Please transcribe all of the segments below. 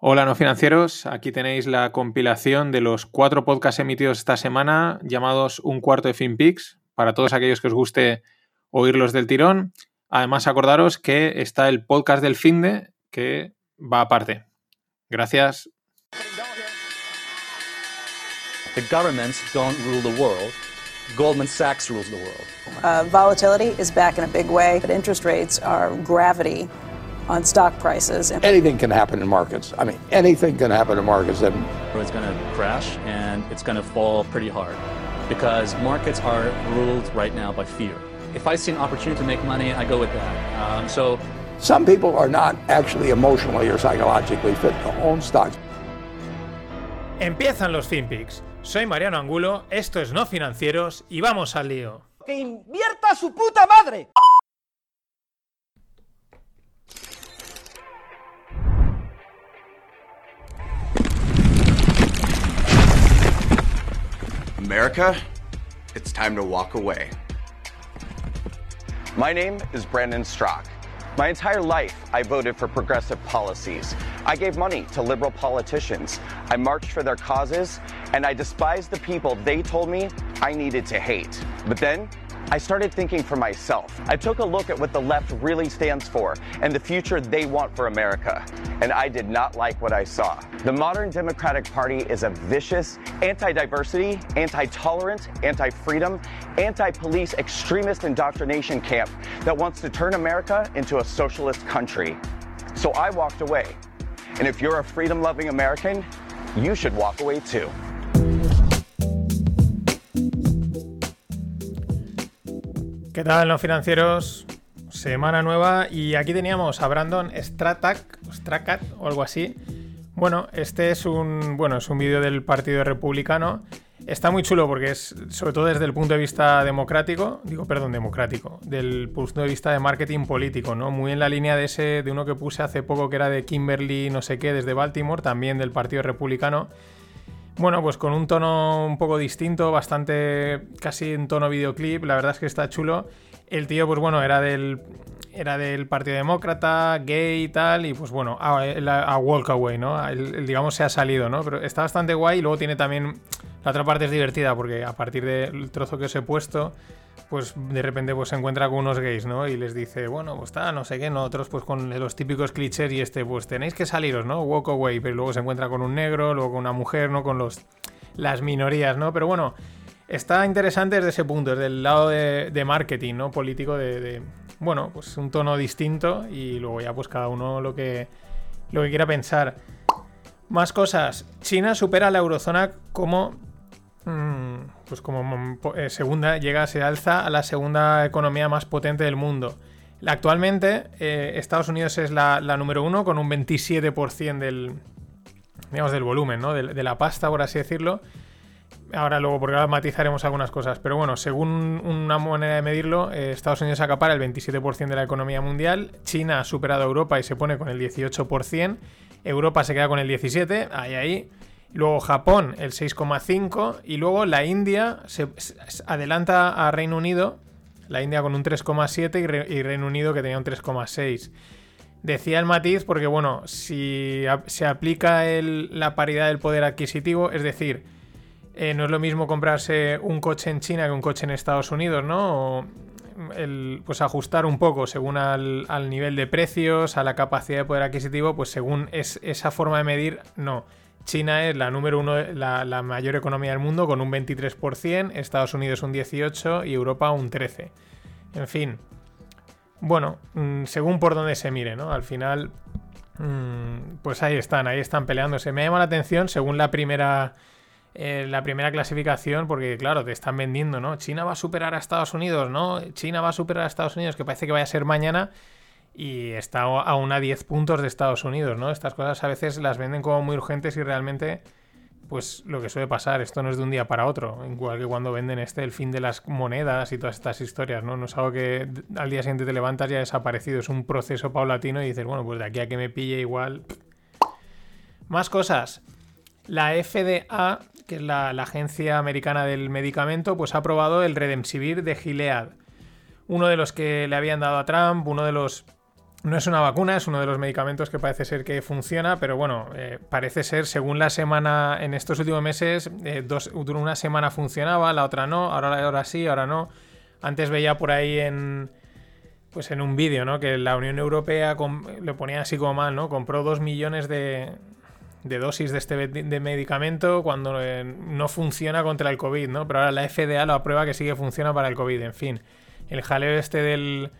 Hola no financieros, aquí tenéis la compilación de los cuatro podcasts emitidos esta semana llamados Un cuarto de FinPix, para todos aquellos que os guste oírlos del tirón. Además acordaros que está el podcast del Finde que va aparte. Gracias. The governments don't rule the world. Goldman Sachs rules the world. Uh, volatility is back in a big way, but interest rates are gravity on stock prices. Anything can happen in markets. I mean, anything can happen in markets. And It's going to crash and it's going to fall pretty hard because markets are ruled right now by fear. If I see an opportunity to make money, I go with that. Um, so some people are not actually emotionally or psychologically fit to own stocks. Empiezan los FinPix. Soy Mariano Angulo, esto es No Financieros y vamos al lío. ¡Que invierta su puta madre! America, it's time to walk away. My name is Brandon Strock. My entire life, I voted for progressive policies. I gave money to liberal politicians. I marched for their causes, and I despised the people they told me I needed to hate. But then, I started thinking for myself. I took a look at what the left really stands for and the future they want for America. And I did not like what I saw. The modern Democratic Party is a vicious, anti diversity, anti tolerant, anti freedom, anti police extremist indoctrination camp that wants to turn America into a socialist country. So I walked away. And if you're a freedom loving American, you should walk away too. ¿Qué tal, no financieros? Semana nueva y aquí teníamos a Brandon Stratak, Strakat o algo así. Bueno, este es un, bueno, es un vídeo del Partido Republicano. Está muy chulo porque es, sobre todo desde el punto de vista democrático, digo, perdón, democrático, del punto de vista de marketing político, ¿no? Muy en la línea de ese, de uno que puse hace poco que era de Kimberly, no sé qué, desde Baltimore, también del Partido Republicano. Bueno, pues con un tono un poco distinto, bastante casi en tono videoclip, la verdad es que está chulo. El tío, pues bueno, era del, era del Partido Demócrata, gay y tal, y pues bueno, a, a Walkaway, ¿no? El, el, digamos se ha salido, ¿no? Pero está bastante guay y luego tiene también... La otra parte es divertida porque a partir del trozo que os he puesto, pues de repente pues se encuentra con unos gays, ¿no? Y les dice, bueno, pues está, no sé qué, nosotros pues con los típicos clichés y este, pues tenéis que saliros, ¿no? Walk away, pero luego se encuentra con un negro, luego con una mujer, ¿no? Con los las minorías, ¿no? Pero bueno, está interesante desde ese punto, desde el lado de, marketing, ¿no? Político de, bueno, pues un tono distinto y luego ya pues cada uno lo que, lo que quiera pensar. Más cosas. China supera a la eurozona como pues como eh, segunda, llega, se alza a la segunda economía más potente del mundo. Actualmente, eh, Estados Unidos es la, la, número uno con un 27% del, digamos, del volumen, ¿no? de, de, la pasta, por así decirlo. Ahora luego, porque ahora matizaremos algunas cosas. Pero bueno, según una manera de medirlo, eh, Estados Unidos acapara el 27% de la economía mundial. China ha superado a Europa y se pone con el 18%. Europa se queda con el 17%. Ahí, ahí. Luego Japón el 6,5 y luego la India se, adelanta a Reino Unido, la India con un 3,7 y, Re, y, Reino Unido que tenía un 3,6. Decía el matiz porque, bueno, si se aplica la paridad del poder adquisitivo, es decir, eh, no es lo mismo comprarse un coche en China que un coche en Estados Unidos, ¿no? O pues ajustar un poco según al, nivel de precios, a la capacidad de poder adquisitivo, pues según es, esa forma de medir, no. China es la número uno, la, la, mayor economía del mundo con un 23%, Estados Unidos un 18% y Europa un 13%. En fin, bueno, mmm, según por donde se mire, ¿no? Al final, mmm, pues ahí están, ahí están peleándose. Me llama la atención, según la primera, eh, la primera clasificación, porque claro, te están vendiendo, ¿no? China va a superar a Estados Unidos, ¿no? China va a superar a Estados Unidos, que parece que vaya a ser mañana y está a una 10 puntos de Estados Unidos, ¿no? Estas cosas a veces las venden como muy urgentes y realmente, pues lo que suele pasar, esto no es de un día para otro, igual que cuando venden este el fin de las monedas y todas estas historias, ¿no? No es algo que al día siguiente te levantas y ha desaparecido, es un proceso paulatino y dices, bueno, pues de aquí a que me pille igual... Más cosas. La FDA, que es la, agencia americana del medicamento, pues ha aprobado el Redemsivir de Gilead. Uno de los que le habían dado a Trump, uno de los No es una vacuna, es uno de los medicamentos que parece ser que funciona, pero bueno, eh, parece ser, según la semana, en estos últimos meses, eh, una semana funcionaba, la otra no, ahora, ahora sí, ahora no. Antes veía por ahí en, pues en un vídeo, ¿no? Que la Unión Europea lo ponía así como mal, ¿no? Compró dos millones de, de dosis de este de medicamento cuando eh, no funciona contra el COVID, ¿no? Pero ahora la FDA lo aprueba que sí que funciona para el COVID, en fin. El jaleo este del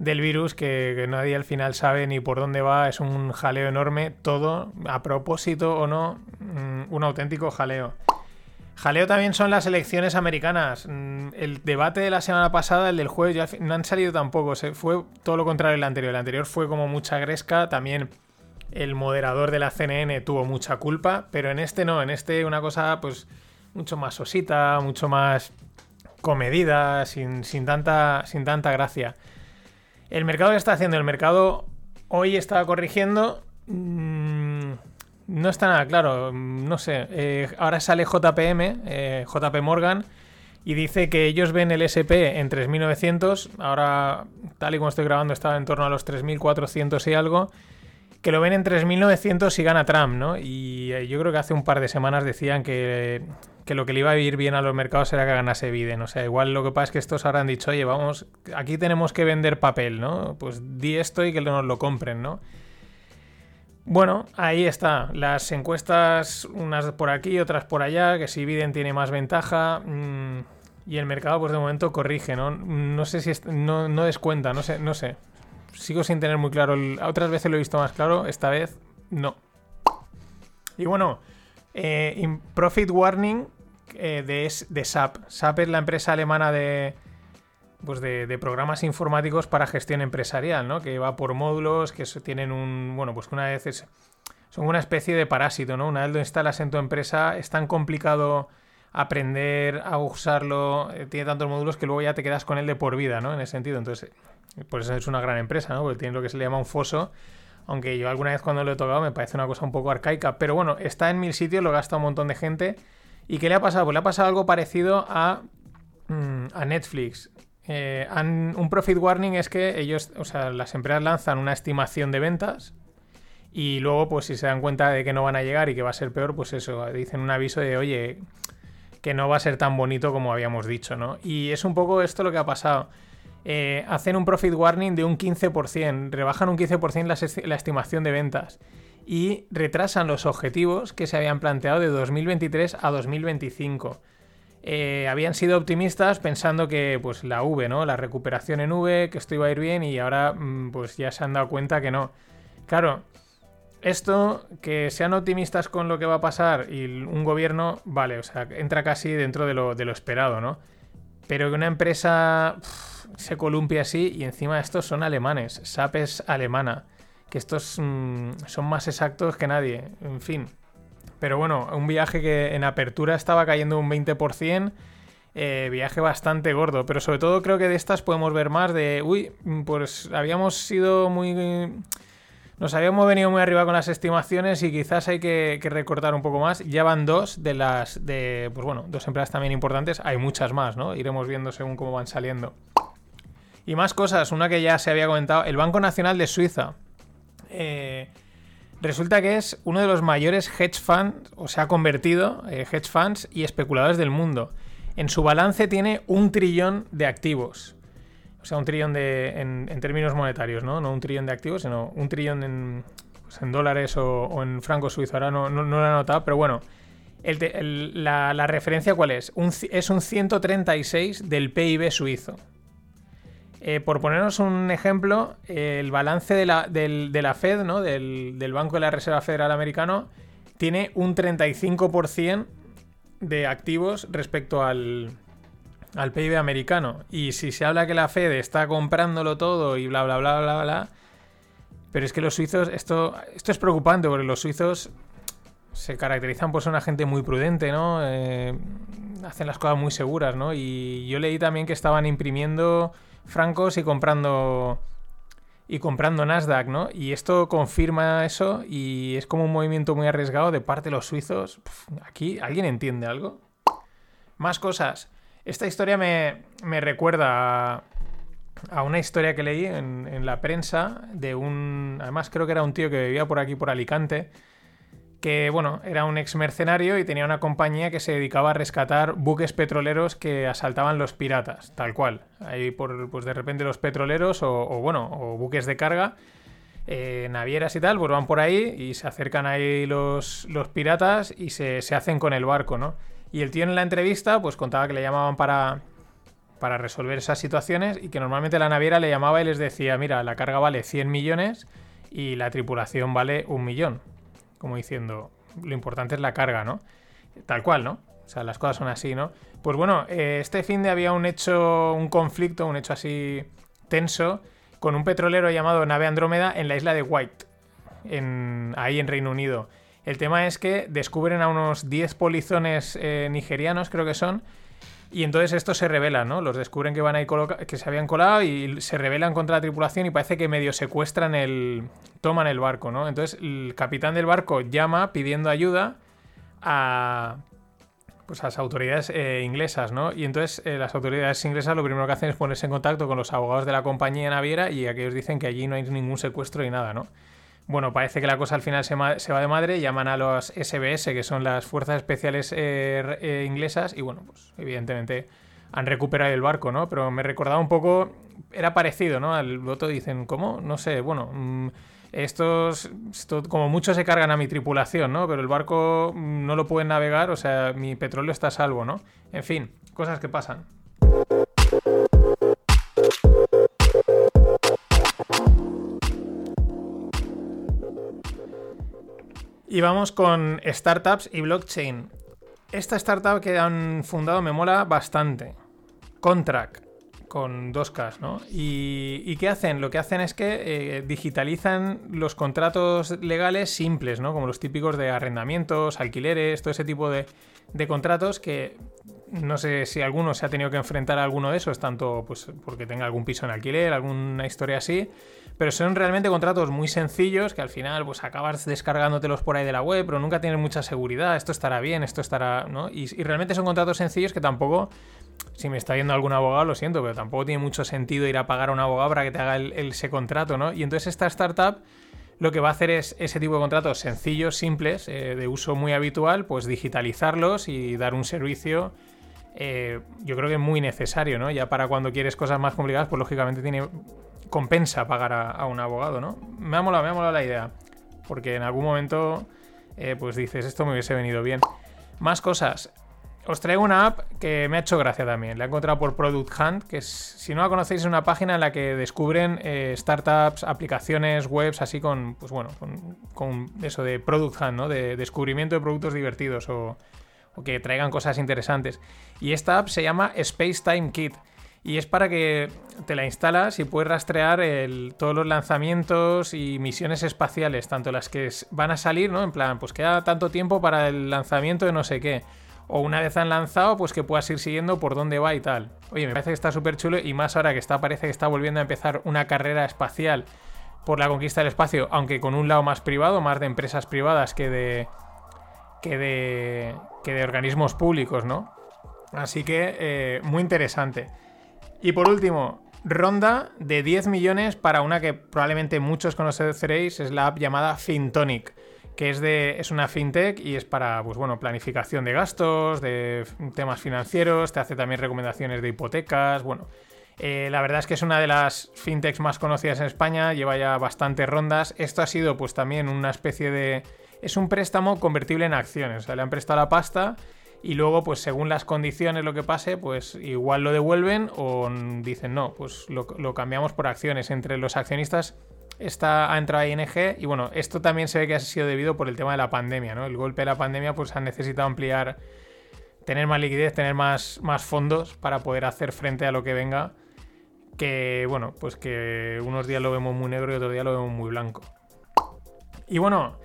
del virus que, nadie al final sabe ni por dónde va, es un jaleo enorme, todo, a propósito o no, mm, un auténtico jaleo. Jaleo también son las elecciones americanas. Mm, el debate de la semana pasada, el del jueves, ya no han salido tampoco. Fue todo lo contrario del anterior. El anterior fue como mucha gresca. También el moderador de la CNN tuvo mucha culpa. Pero en este no. En este una cosa, pues, mucho más osita, mucho más comedida, sin, sin, tanta, sin tanta gracia. El mercado que está haciendo, el mercado hoy está corrigiendo. Mm, no está nada claro, no sé. Eh, ahora sale JPM, eh, JP Morgan, y dice que ellos ven el SP en 3.900. Ahora, tal y como estoy grabando, estaba en torno a los 3.400 y algo. Que lo ven en 3.900 si gana Trump, ¿no? Y eh, yo creo que hace un par de semanas decían que que lo que le iba a ir bien a los mercados era que ganase Biden. O sea, igual lo que pasa es que estos han dicho, oye, vamos, aquí tenemos que vender papel, ¿no? Pues di esto y que nos lo compren, ¿no? Bueno, ahí está. Las encuestas, unas por aquí, otras por allá, que si Biden tiene más ventaja. Mm, y el mercado, pues de momento corrige, ¿no? No sé si no, no, descuenta, no sé, no sé. Sigo sin tener muy claro. Otras veces lo he visto más claro, esta vez no. Y bueno, eh, profit warning eh, de, de, SAP. SAP es la empresa alemana de, pues de, programas informáticos para gestión empresarial, ¿no? Que va por módulos, que tienen un. Bueno, pues una vez es, son una especie de parásito, ¿no? Una vez lo instalas en tu empresa, es tan complicado aprender a usarlo, eh, tiene tantos módulos que luego ya te quedas con él de por vida, ¿no? En ese sentido. Entonces, por eso es una gran empresa, ¿no? Porque tiene lo que se le llama un foso. Aunque yo alguna vez cuando lo he tocado me parece una cosa un poco arcaica. Pero bueno, está en mil sitios, lo gasta un montón de gente. ¿Y qué le ha pasado? Pues le ha pasado algo parecido a, mm, a Netflix. Eh, un profit warning es que ellos, o sea, las empresas lanzan una estimación de ventas y luego, pues si se dan cuenta de que no van a llegar y que va a ser peor, pues eso, dicen un aviso de, oye, que no va a ser tan bonito como habíamos dicho, ¿no? Y es un poco esto lo que ha pasado. Eh, hacen un profit warning de un 15%, rebajan un 15% la, la estimación de ventas y retrasan los objetivos que se habían planteado de 2023 a 2025. Eh, habían sido optimistas pensando que pues la V, ¿no? La recuperación en V, que esto iba a ir bien y ahora mm, pues ya se han dado cuenta que no. Claro, esto, que sean optimistas con lo que va a pasar y un gobierno, vale, o sea, entra casi dentro de lo, de lo esperado, ¿no? Pero que una empresa se columpie así y encima estos son alemanes, SAP es alemana que estos mm, son más exactos que nadie, en fin. Pero bueno, un viaje que en apertura estaba cayendo un 20%, eh, viaje bastante gordo, pero sobre todo creo que de estas podemos ver más de, uy, pues habíamos sido muy... Nos habíamos venido muy arriba con las estimaciones y quizás hay que, que, recortar un poco más. Ya van dos de las de, pues bueno, dos empresas también importantes. Hay muchas más, ¿no? Iremos viendo según cómo van saliendo. Y más cosas. Una que ya se había comentado. El Banco Nacional de Suiza eh, resulta que es uno de los mayores hedge funds, o se ha convertido, eh, hedge funds y especuladores del mundo. En su balance tiene un trillón de activos. O sea, un trillón de, en, términos monetarios, ¿no? No un trillón de activos, sino un trillón en, pues, dólares o, en francos suizos. Ahora no, no, lo he anotado, pero bueno. la, referencia cuál es? es un 136 del PIB suizo. Eh, por ponernos un ejemplo, el balance de la, Fed, ¿no? Del, Banco de la Reserva Federal Americano, tiene un 35% de activos respecto al, al PIB americano. Y si se habla que la Fed está comprándolo todo y bla, bla, bla, bla, bla. Pero es que los suizos, esto, esto es preocupante porque los suizos se caracterizan por ser una gente muy prudente, ¿no? Eh, hacen las cosas muy seguras, ¿no? Y yo leí también que estaban imprimiendo francos y comprando y comprando Nasdaq, ¿no? Y esto confirma eso y es como un movimiento muy arriesgado de parte de los suizos. Aquí, ¿alguien entiende algo? Más cosas. Esta historia me, me recuerda a una historia que leí en, en la prensa de un... Además creo que era un tío que vivía por aquí, por Alicante, que bueno, era un ex mercenario y tenía una compañía que se dedicaba a rescatar buques petroleros que asaltaban los piratas, tal cual. Ahí por, pues de repente los petroleros o, bueno, o buques de carga, eh, navieras y tal, pues van por ahí y se acercan ahí los, los piratas y se, se hacen con el barco, ¿no? Y el tío en la entrevista pues contaba que le llamaban para, para resolver esas situaciones y que normalmente la naviera le llamaba y les decía, mira, la carga vale 100 millones y la tripulación vale un millón como diciendo, lo importante es la carga, ¿no? Tal cual, ¿no? O sea, las cosas son así, ¿no? Pues bueno, eh, este fin de había un hecho, un conflicto, un hecho así tenso, con un petrolero llamado Nave Andrómeda en la isla de White, en, ahí en Reino Unido. El tema es que descubren a unos 10 polizones eh, nigerianos, creo que son, y entonces estos se rebelan, ¿no? Los descubren que van ahí que se habían colado y se rebelan contra la tripulación y parece que medio secuestran el. toman el barco, ¿no? Entonces el capitán del barco llama pidiendo ayuda a. Pues a las autoridades eh, inglesas, ¿no? Y entonces eh, las autoridades inglesas lo primero que hacen es ponerse en contacto con los abogados de la compañía naviera y aquellos dicen que allí no hay ningún secuestro ni nada, ¿no? Bueno, parece que la cosa al final se, va de madre, llaman a los SBS, que son las fuerzas especiales eh, eh, inglesas, y bueno, pues evidentemente han recuperado el barco, ¿no? Pero me recordaba un poco, era parecido, ¿no? Al voto dicen, ¿cómo? No sé, bueno, mm, estos, como muchos se cargan a mi tripulación, ¿no? Pero el barco mm, no lo pueden navegar, o sea, mi petróleo está a salvo, ¿no? En fin, cosas que pasan. Y vamos con startups y blockchain. Esta startup que han fundado me mola bastante. Contract, con dos Ks, ¿no? ¿Y, qué hacen? Lo que hacen es que eh, digitalizan los contratos legales simples, ¿no? Como los típicos de arrendamientos, alquileres, todo ese tipo de, de contratos que no sé si alguno se ha tenido que enfrentar a alguno de esos, tanto pues porque tenga algún piso en alquiler, alguna historia así, pero son realmente contratos muy sencillos que al final pues acabas descargándotelos por ahí de la web, pero nunca tienen mucha seguridad, esto estará bien, esto estará, ¿no? Y, realmente son contratos sencillos que tampoco, si me está viendo algún abogado, lo siento, pero tampoco tiene mucho sentido ir a pagar a un abogado para que te haga ese contrato, ¿no? Y entonces esta startup lo que va a hacer es ese tipo de contratos sencillos, simples, eh, de uso muy habitual, pues digitalizarlos y dar un servicio eh, yo creo que es muy necesario, ¿no? Ya para cuando quieres cosas más complicadas, pues lógicamente tiene compensa pagar a, un abogado, ¿no? Me ha molado, me ha molado la idea. Porque en algún momento, eh, pues dices, esto me hubiese venido bien. Más cosas. Os traigo una app que me ha hecho gracia también. La he encontrado por Product Hunt, que si no la conocéis, es una página en la que descubren eh, startups, aplicaciones, webs, así con, pues bueno, con, con, eso de Product Hunt, ¿no? De descubrimiento de productos divertidos o, o que traigan cosas interesantes. Y esta app se llama Space Time Kit. Y es para que te la instalas y puedes rastrear todos los lanzamientos y misiones espaciales, tanto las que van a salir, ¿no? En plan, pues queda tanto tiempo para el lanzamiento de no sé qué. O una vez han lanzado, pues que puedas ir siguiendo por dónde va y tal. Oye, me parece que está súper chulo y más ahora que está, parece que está volviendo a empezar una carrera espacial por la conquista del espacio, aunque con un lado más privado, más de empresas privadas que de, que de, que de organismos públicos, ¿no? Así que eh, muy interesante. Y por último, ronda de 10 millones para una que probablemente muchos conoceréis, es la app llamada FinTonic, que es, de, es una fintech y es para pues bueno, planificación de gastos, de temas financieros, te hace también recomendaciones de hipotecas, bueno. Eh, la verdad es que es una de las fintechs más conocidas en España, lleva ya bastantes rondas. Esto ha sido pues también una especie de es un préstamo convertible en acciones. O sea, le han prestado la pasta y luego, pues según las condiciones, lo que pase, pues igual lo devuelven o dicen no, pues lo, cambiamos por acciones. Entre los accionistas está, ha entrado ING y bueno, esto también se ve que ha sido debido por el tema de la pandemia, ¿no? El golpe de la pandemia, pues han necesitado ampliar, tener más liquidez, tener más, más fondos para poder hacer frente a lo que venga. Que bueno, pues que unos días lo vemos muy negro y otros días lo vemos muy blanco. Y bueno,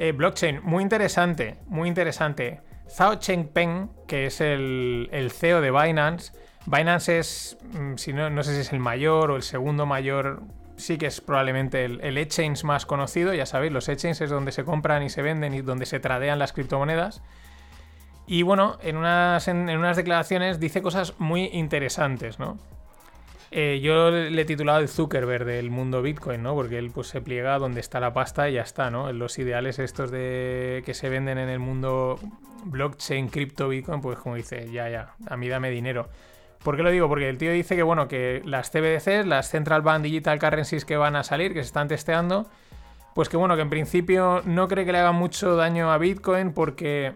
eh, blockchain, muy interesante, muy interesante. Zhao Chengpeng, que es el, CEO de Binance. Binance es, mm, si no, no sé si es el mayor o el segundo mayor, sí que es probablemente el, el exchange más conocido. Ya sabéis, los exchanges es donde se compran y se venden y donde se tradean las criptomonedas. Y bueno, en unas, en unas declaraciones dice cosas muy interesantes, ¿no? Eh, yo le he titulado el Zuckerberg del mundo Bitcoin, ¿no? Porque él pues se pliega donde está la pasta y ya está, ¿no? Los ideales estos de que se venden en el mundo blockchain, cripto, Bitcoin, pues como dice, ya, ya, a mí dame dinero. ¿Por qué lo digo? Porque el tío dice que, bueno, que las CBDCs, las Central Bank Digital Currencies que van a salir, que se están testeando, pues que, bueno, que en principio no cree que le hagan mucho daño a Bitcoin porque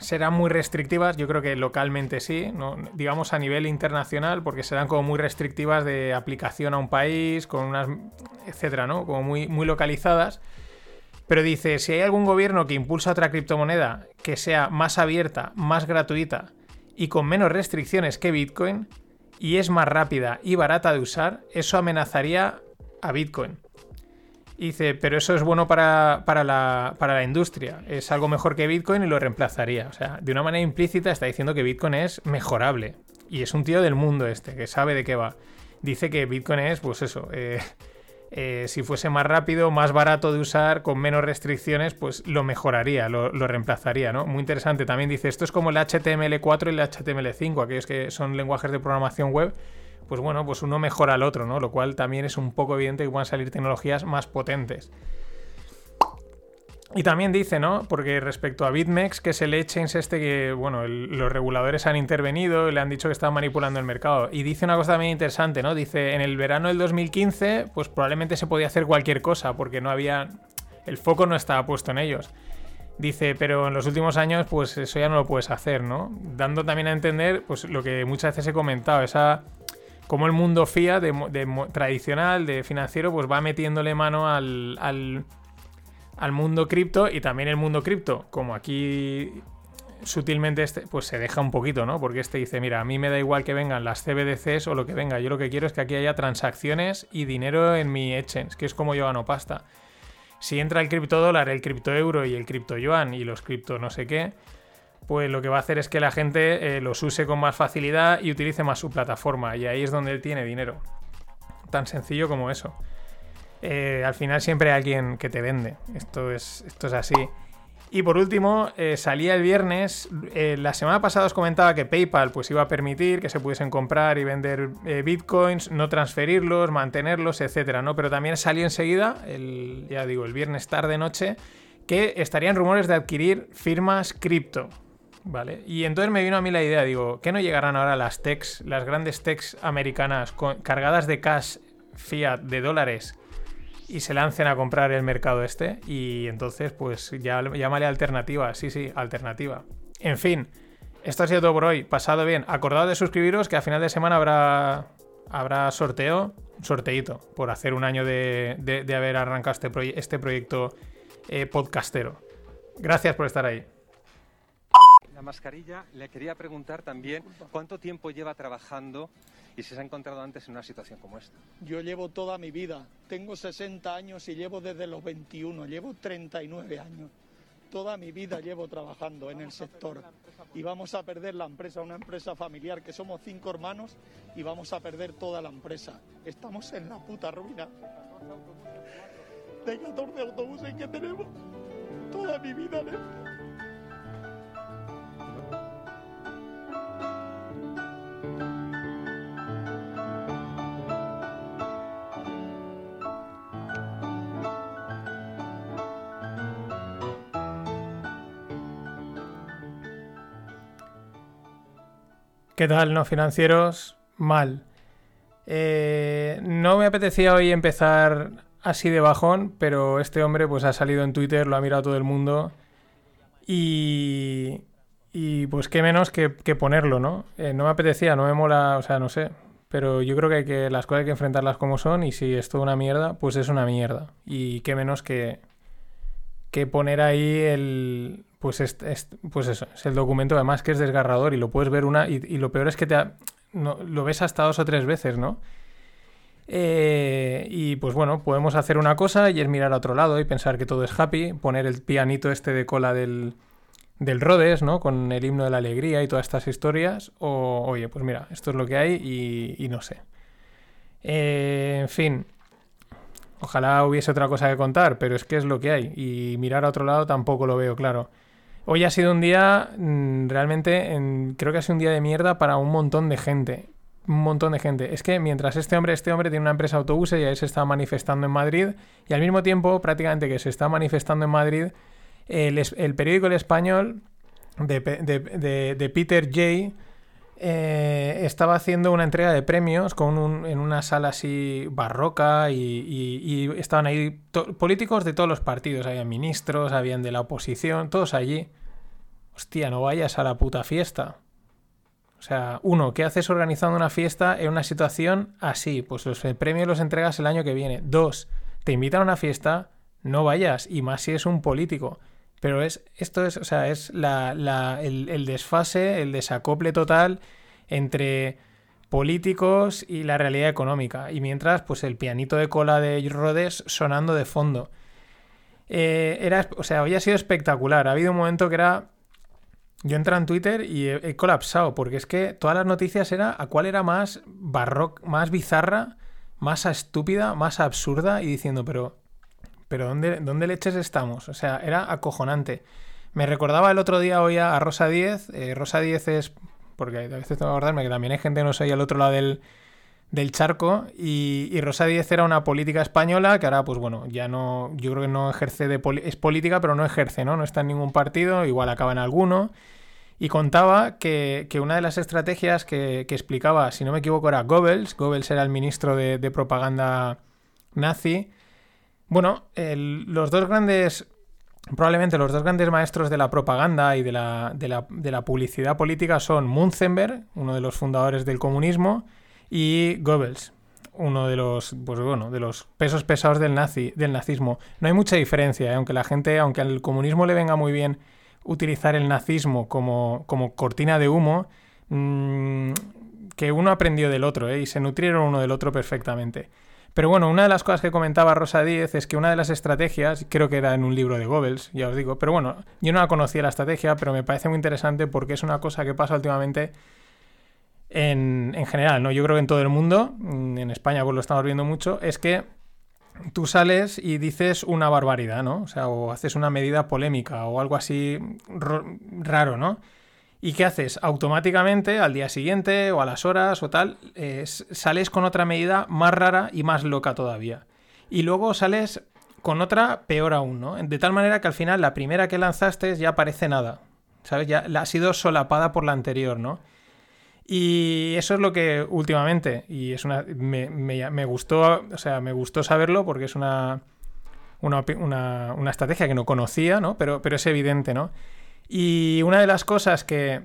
serán muy restrictivas, yo creo que localmente sí, digamos a nivel internacional, porque serán como muy restrictivas de aplicación a un país, con unas, etcétera, ¿no? Como muy, muy localizadas. Pero dice, si hay algún gobierno que impulsa otra criptomoneda que sea más abierta, más gratuita y con menos restricciones que Bitcoin, y es más rápida y barata de usar, eso amenazaría a Bitcoin. Dice, pero eso es bueno para, la, para, la, industria. Es algo mejor que Bitcoin y lo reemplazaría. O sea, de una manera implícita está diciendo que Bitcoin es mejorable. Y es un tío del mundo este, que sabe de qué va. Dice que Bitcoin es, pues eso, eh, eh, si fuese más rápido, más barato de usar, con menos restricciones, pues lo mejoraría, lo, reemplazaría, ¿no? Muy interesante. También dice, esto es como el HTML4 y el HTML5, aquellos que son lenguajes de programación web, pues bueno, pues uno mejora al otro, ¿no? Lo cual también es un poco evidente que puedan salir tecnologías más potentes. Y también dice, ¿no? Porque respecto a BitMEX, que es el exchange este que, bueno, los reguladores han intervenido y le han dicho que están manipulando el mercado. Y dice una cosa también interesante, ¿no? Dice, en el verano del 2015, pues probablemente se podía hacer cualquier cosa, porque no había... El foco no estaba puesto en ellos. Dice, pero en los últimos años, pues eso ya no lo puedes hacer, ¿no? Dando también a entender, pues lo que muchas veces he comentado, esa como el mundo FIA de, tradicional, de financiero, pues va metiéndole mano al, al mundo cripto y también el mundo cripto, como aquí sutilmente este, pues se deja un poquito, ¿no? Porque este dice, mira, a mí me da igual que vengan las CBDCs o lo que venga, yo lo que quiero es que aquí haya transacciones y dinero en mi exchange, que es como yo gano pasta. Si entra el cripto dólar, el cripto euro y el cripto yuan y los cripto no sé qué, pues lo que va a hacer es que la gente eh, los use con más facilidad y utilice más su plataforma y ahí es donde él tiene dinero. Tan sencillo como eso. Eh, al final siempre hay alguien que te vende. Esto es, esto es así. Y por último, eh, salía el viernes. La semana pasada os comentaba que PayPal pues, iba a permitir que se pudiesen comprar y vender bitcoins, no transferirlos, mantenerlos, etcétera, ¿no? Pero también salió enseguida, el, ya digo, el viernes tarde-noche, que estarían rumores de adquirir firmas cripto. ¿Vale? Y entonces me vino a mí la idea, digo, ¿qué no llegarán ahora las techs, las grandes techs americanas cargadas de cash fiat de dólares? y se lancen a comprar el mercado este. Y entonces, pues ya llámale alternativa. Sí, sí, alternativa. En fin, esto ha sido todo por hoy. Pasado bien. Acordado de suscribiros que a final de semana habrá, habrá sorteo, sorteito, por hacer un año de, de, haber arrancado este, este proyecto eh, podcastero. Gracias por estar ahí. La mascarilla, le quería preguntar también cuánto tiempo lleva trabajando y si se ha encontrado antes en una situación como esta. Yo llevo toda mi vida, tengo 60 años y llevo desde los 21, llevo 39 años. Toda mi vida llevo trabajando en el sector y vamos a perder la empresa, una empresa familiar que somos cinco hermanos y vamos a perder toda la empresa. Estamos en la puta ruina. De 14 autobuses que tenemos, toda mi vida ¿Qué tal, no financieros? Mal. Eh, no me apetecía hoy empezar así de bajón, pero este hombre pues ha salido en Twitter, lo ha mirado todo el mundo y, y pues qué menos que, ponerlo, ¿no? Eh, no me apetecía, no me mola, o sea, no sé, pero yo creo que, hay que las cosas hay que enfrentarlas como son y si es toda una mierda, pues es una mierda. Y qué menos que, que poner ahí el, pues, es, pues eso, es el documento además que es desgarrador y lo puedes ver una... Y, lo peor es que te lo ves hasta dos o tres veces, ¿no? Eh, y pues bueno, podemos hacer una cosa y es mirar a otro lado y pensar que todo es happy, poner el pianito este de cola del, del Rhodes, ¿no? Con el himno de la alegría y todas estas historias. O, oye, pues mira, esto es lo que hay y, no sé. Eh, en fin, ojalá hubiese otra cosa que contar, pero es que es lo que hay. Y mirar a otro lado tampoco lo veo claro. Hoy ha sido un día, mm, realmente, creo que ha sido un día de mierda para un montón de gente. un montón de gente. Es que mientras este hombre, este hombre tiene una empresa de autobuses y ahí se está manifestando en Madrid, y al mismo tiempo, prácticamente que se está manifestando en Madrid, el, periódico El Español de Peter Jay eh, estaba haciendo una entrega de premios con en una sala así barroca y, y- estaban ahí políticos de todos los partidos, había ministros, habían de la oposición, todos allí. Hostia, no vayas a la puta fiesta. O sea, uno, ¿qué haces organizando una fiesta en una situación así? Pues los premios los entregas el año que viene. Dos, te invitan a una fiesta, no vayas, y más si es un político. Pero es, esto es, o sea, es la, la- el, el desfase, el desacople total entre políticos y la realidad económica. Y mientras, pues el pianito de cola de Rhodes sonando de fondo. Eh, era, o sea, hoy ha sido espectacular. Ha habido un momento que era. Yo entré en Twitter y he, he colapsado, porque es que todas las noticias era a cuál era más barroca, más bizarra, más estúpida, más absurda, y diciendo, pero. Pero ¿dónde, ¿dónde leches estamos? O sea, era acojonante. Me recordaba el otro día hoy a Rosa 10. Rosa 10 es. Porque a veces tengo que acordarme que también hay gente que no soy al otro lado del, del charco. Y, y Rosa 10 era una política española que ahora, pues bueno, ya no. Yo creo que no ejerce de. poli- es política, pero no ejerce, ¿no? No está en ningún partido, igual acaba en alguno. Y contaba que, que una de las estrategias que, que explicaba, si no me equivoco, era Goebbels. Goebbels era el ministro de propaganda nazi. Bueno, los dos grandes, probablemente los dos grandes maestros de la propaganda y de la, de la- de la publicidad política son Munzenberg, uno de los fundadores del comunismo, y Goebbels, uno de los, pues bueno, de los pesos pesados del, nazi, del nazismo. No hay mucha diferencia, ¿eh? aunque la gente, aunque al comunismo le venga muy bien utilizar el nazismo como, como cortina de humo, mm, que uno aprendió del otro ¿eh? y se nutrieron uno del otro perfectamente. Pero bueno, una de las cosas que comentaba Rosa Díez es que una de las estrategias, creo que era en un libro de Goebbels, ya os digo, pero bueno, yo no la conocía la estrategia, pero me parece muy interesante porque es una cosa que pasa últimamente en, en general, ¿no? Yo creo que en todo el mundo, mm, en España pues lo estamos viendo mucho, es que tú sales y dices una barbaridad, ¿no? O sea, o haces una medida polémica o algo así ro- raro, ¿no? ¿Y qué haces? Automáticamente, al día siguiente o a las horas o tal, eh, sales con otra medida más rara y más loca todavía. Y luego sales con otra peor aún, ¿no? De tal manera que al final la primera que lanzaste ya parece nada. ¿Sabes? Ya ha sido solapada por la anterior, ¿no? Y eso es lo que últimamente, y es una. Me, me- me gustó, o sea, me gustó saberlo porque es una. Una, una- una estrategia que no conocía, ¿no? Pero, pero es evidente, ¿no? Y una de las cosas que,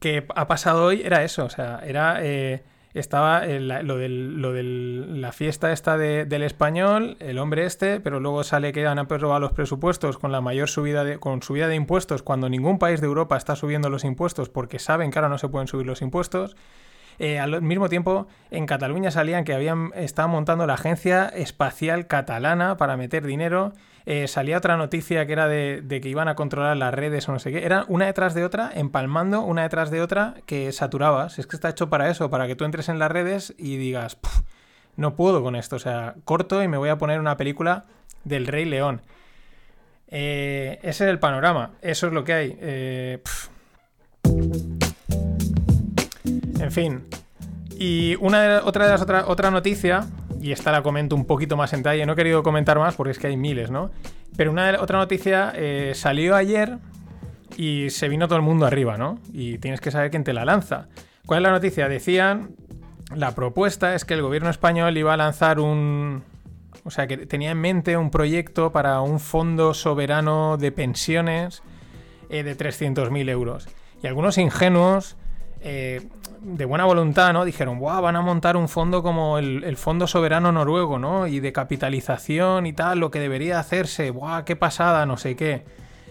que ha pasado hoy era eso, o sea, era... eh, estaba la- lo de lo del- la fiesta esta de- del español, el hombre este, pero luego sale que han aprobado los presupuestos con la mayor subida de, con subida de impuestos cuando ningún país de Europa está subiendo los impuestos porque saben que ahora no se pueden subir los impuestos. Eh, al mismo tiempo, en Cataluña salían que habían estaban montando la Agencia Espacial Catalana para meter dinero. Eh, salía otra noticia que era de, que iban a controlar las redes o no sé qué. Era una detrás de otra, empalmando una detrás de otra que saturabas. Es que está hecho para eso, para que tú entres en las redes y digas, "Puf, no puedo con esto. O sea, corto y me voy a poner una película del Rey León. Eh, ese es el panorama. Eso es lo que hay. Eh. En fin. Y una otra de las otra, otra noticia, y esta la comento un poquito más en detalle, no he querido comentar más porque es que hay miles, ¿no? Pero una de otra noticia eh, salió ayer y se vino todo el mundo arriba, ¿no? Y tienes que saber quién te la lanza. ¿Cuál es la noticia? Decían, la propuesta es que el gobierno español iba a lanzar un... O sea, que tenía en mente un proyecto para un fondo soberano de pensiones eh, de 300.000 euros. Y algunos ingenuos, eh, de buena voluntad, ¿no? Dijeron, ¡guau! Van a montar un fondo como el, Fondo Soberano Noruego, ¿no? Y de capitalización y tal, lo que debería hacerse, ¡guau! ¡Qué pasada! No sé qué.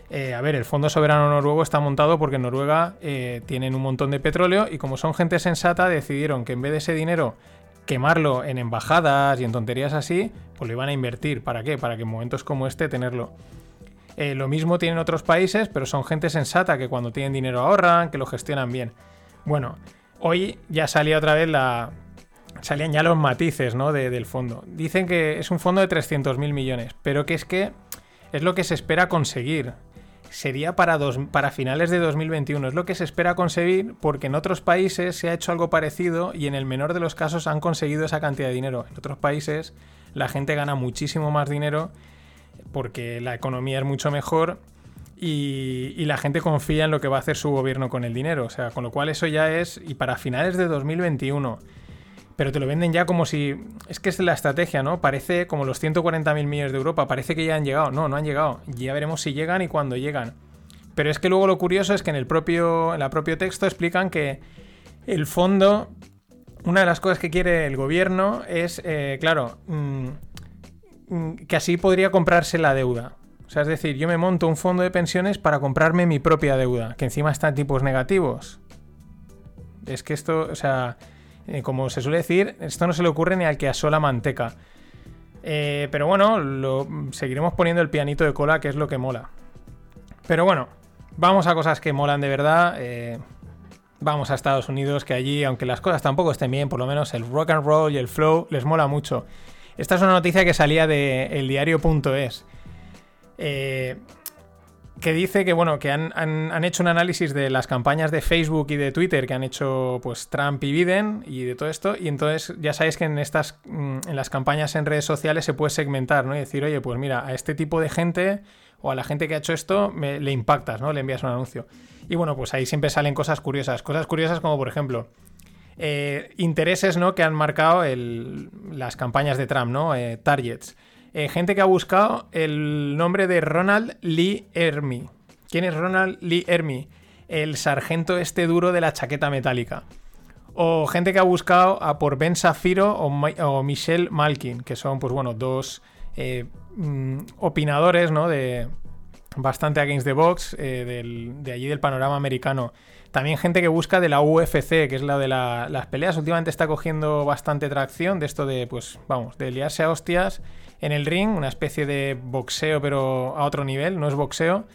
Eh, a ver, el Fondo Soberano Noruego está montado porque en Noruega eh, tienen un montón de petróleo y como son gente sensata decidieron que en vez de ese dinero quemarlo en embajadas y en tonterías así, pues lo iban a invertir. ¿Para qué? Para que en momentos como este tenerlo. Eh, lo mismo tienen otros países, pero son gente sensata que cuando tienen dinero ahorran, que lo gestionan bien. Bueno, hoy ya salía otra vez la... Salían ya los matices ¿no? de- del fondo. Dicen que es un fondo de 300.000 millones, pero que es que es lo que se espera conseguir. sería para, dos, para finales de 2021. Es lo que se espera conseguir porque en otros países se ha hecho algo parecido y en el menor de los casos han conseguido esa cantidad de dinero. En otros países la gente gana muchísimo más dinero porque la economía es mucho mejor y, la gente confía en lo que va a hacer su gobierno con el dinero. O sea, con lo cual eso ya es, y para finales de 2021. Pero te lo venden ya como si... Es que es la estrategia, ¿no? Parece como los 140.000 millones de Europa, parece que ya han llegado. No, no han llegado. Ya veremos si llegan y cuándo llegan. Pero es que luego lo curioso es que en el propio, en el propio texto explican que el fondo, una de las cosas que quiere el gobierno es, eh, claro, mmm, que así podría comprarse la deuda. Sea, es decir, yo me monto un fondo de pensiones para comprarme mi propia deuda, que encima está en tipos negativos. Es que esto, o sea, eh, como se suele decir, esto no se le ocurre ni al que asola manteca. Eh, pero bueno, lo, seguiremos poniendo el pianito de cola, que es lo que mola. Pero bueno, vamos a cosas que molan de verdad. Eh, vamos a Estados Unidos, que allí, aunque las cosas tampoco estén bien, por lo menos el rock and roll y el flow les mola mucho. Esta es una noticia que salía de eldiario.es. Eh, que dice que bueno, que han, han, han, hecho un análisis de las campañas de Facebook y de Twitter que han hecho pues Trump y Biden y de todo esto. Y entonces ya sabéis que en estas mm, en las campañas en redes sociales se puede segmentar, ¿no? Y decir, oye, pues mira, a este tipo de gente o a la gente que ha hecho esto le impactas, ¿no? Le envías un anuncio. Y bueno, pues ahí siempre salen cosas curiosas. Cosas curiosas como por ejemplo. Eh, intereses ¿no? que han marcado el, las campañas de Trump, ¿no? Eh, targets. Eh, gente que ha buscado el nombre de Ronald Lee Ermey. ¿Quién es Ronald Lee Ermey? El sargento este duro de la chaqueta metálica. O gente que ha buscado a por Ben Safiro o, Michelle Malkin, que son, pues bueno, dos eh, mm, opinadores, ¿no? De bastante against the box, eh, de allí del panorama americano. También gente que busca de la UFC, que es la de la, las peleas. Últimamente está cogiendo bastante tracción de esto de, pues, vamos, de liarse a hostias en el ring, una especie de boxeo, pero a otro nivel, no es boxeo.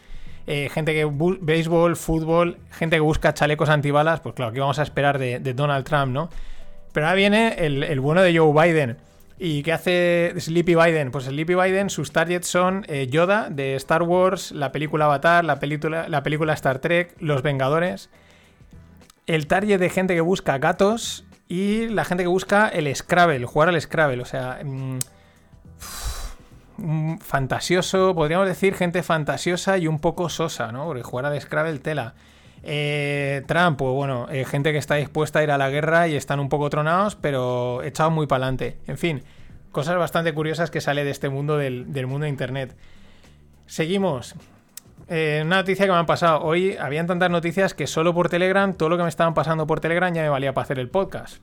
Eh, gente que béisbol, fútbol, gente que busca chalecos antibalas, pues claro, ¿qué vamos a esperar de, Donald Trump, no? Pero ahora viene el, el, bueno de Joe Biden. ¿Y qué hace Sleepy Biden? Pues Sleepy Biden, sus targets son eh, Yoda de Star Wars, la película Avatar, la película, la película Star Trek, Los Vengadores. El target de gente que busca gatos y la gente que busca el Scrabble, jugar al Scrabble. O sea, mmm, fantasioso, podríamos decir gente fantasiosa y un poco sosa, ¿no? Porque jugar al Scrabble tela. Eh, Trump, pues bueno, eh, gente que está dispuesta a ir a la guerra y están un poco tronados, pero echados muy para adelante. En fin, cosas bastante curiosas que sale de este mundo del, del mundo de Internet. Seguimos. Eh, una noticia que me han pasado. Hoy habían tantas noticias que solo por Telegram, todo lo que me estaban pasando por Telegram ya me valía para hacer el podcast.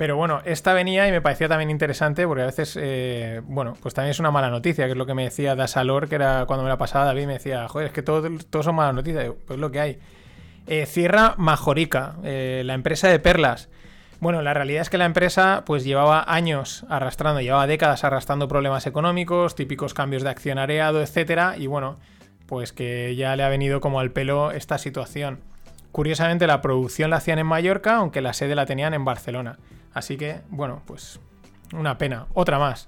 Pero bueno, esta venía y me parecía también interesante porque a veces, eh, bueno, pues también es una mala noticia, que es lo que me decía Dasalor, que era cuando me la pasaba David, me decía, joder, es que todos todo son malas noticias. Pues lo que hay. Eh, cierra Majorica, eh, la empresa de perlas. Bueno, la realidad es que la empresa pues llevaba años arrastrando, llevaba décadas arrastrando problemas económicos, típicos cambios de accionariado, etcétera, y bueno, pues que ya le ha venido como al pelo esta situación. Curiosamente la producción la hacían en Mallorca, aunque la sede la tenían en Barcelona. Así que, bueno, pues una pena. Otra más.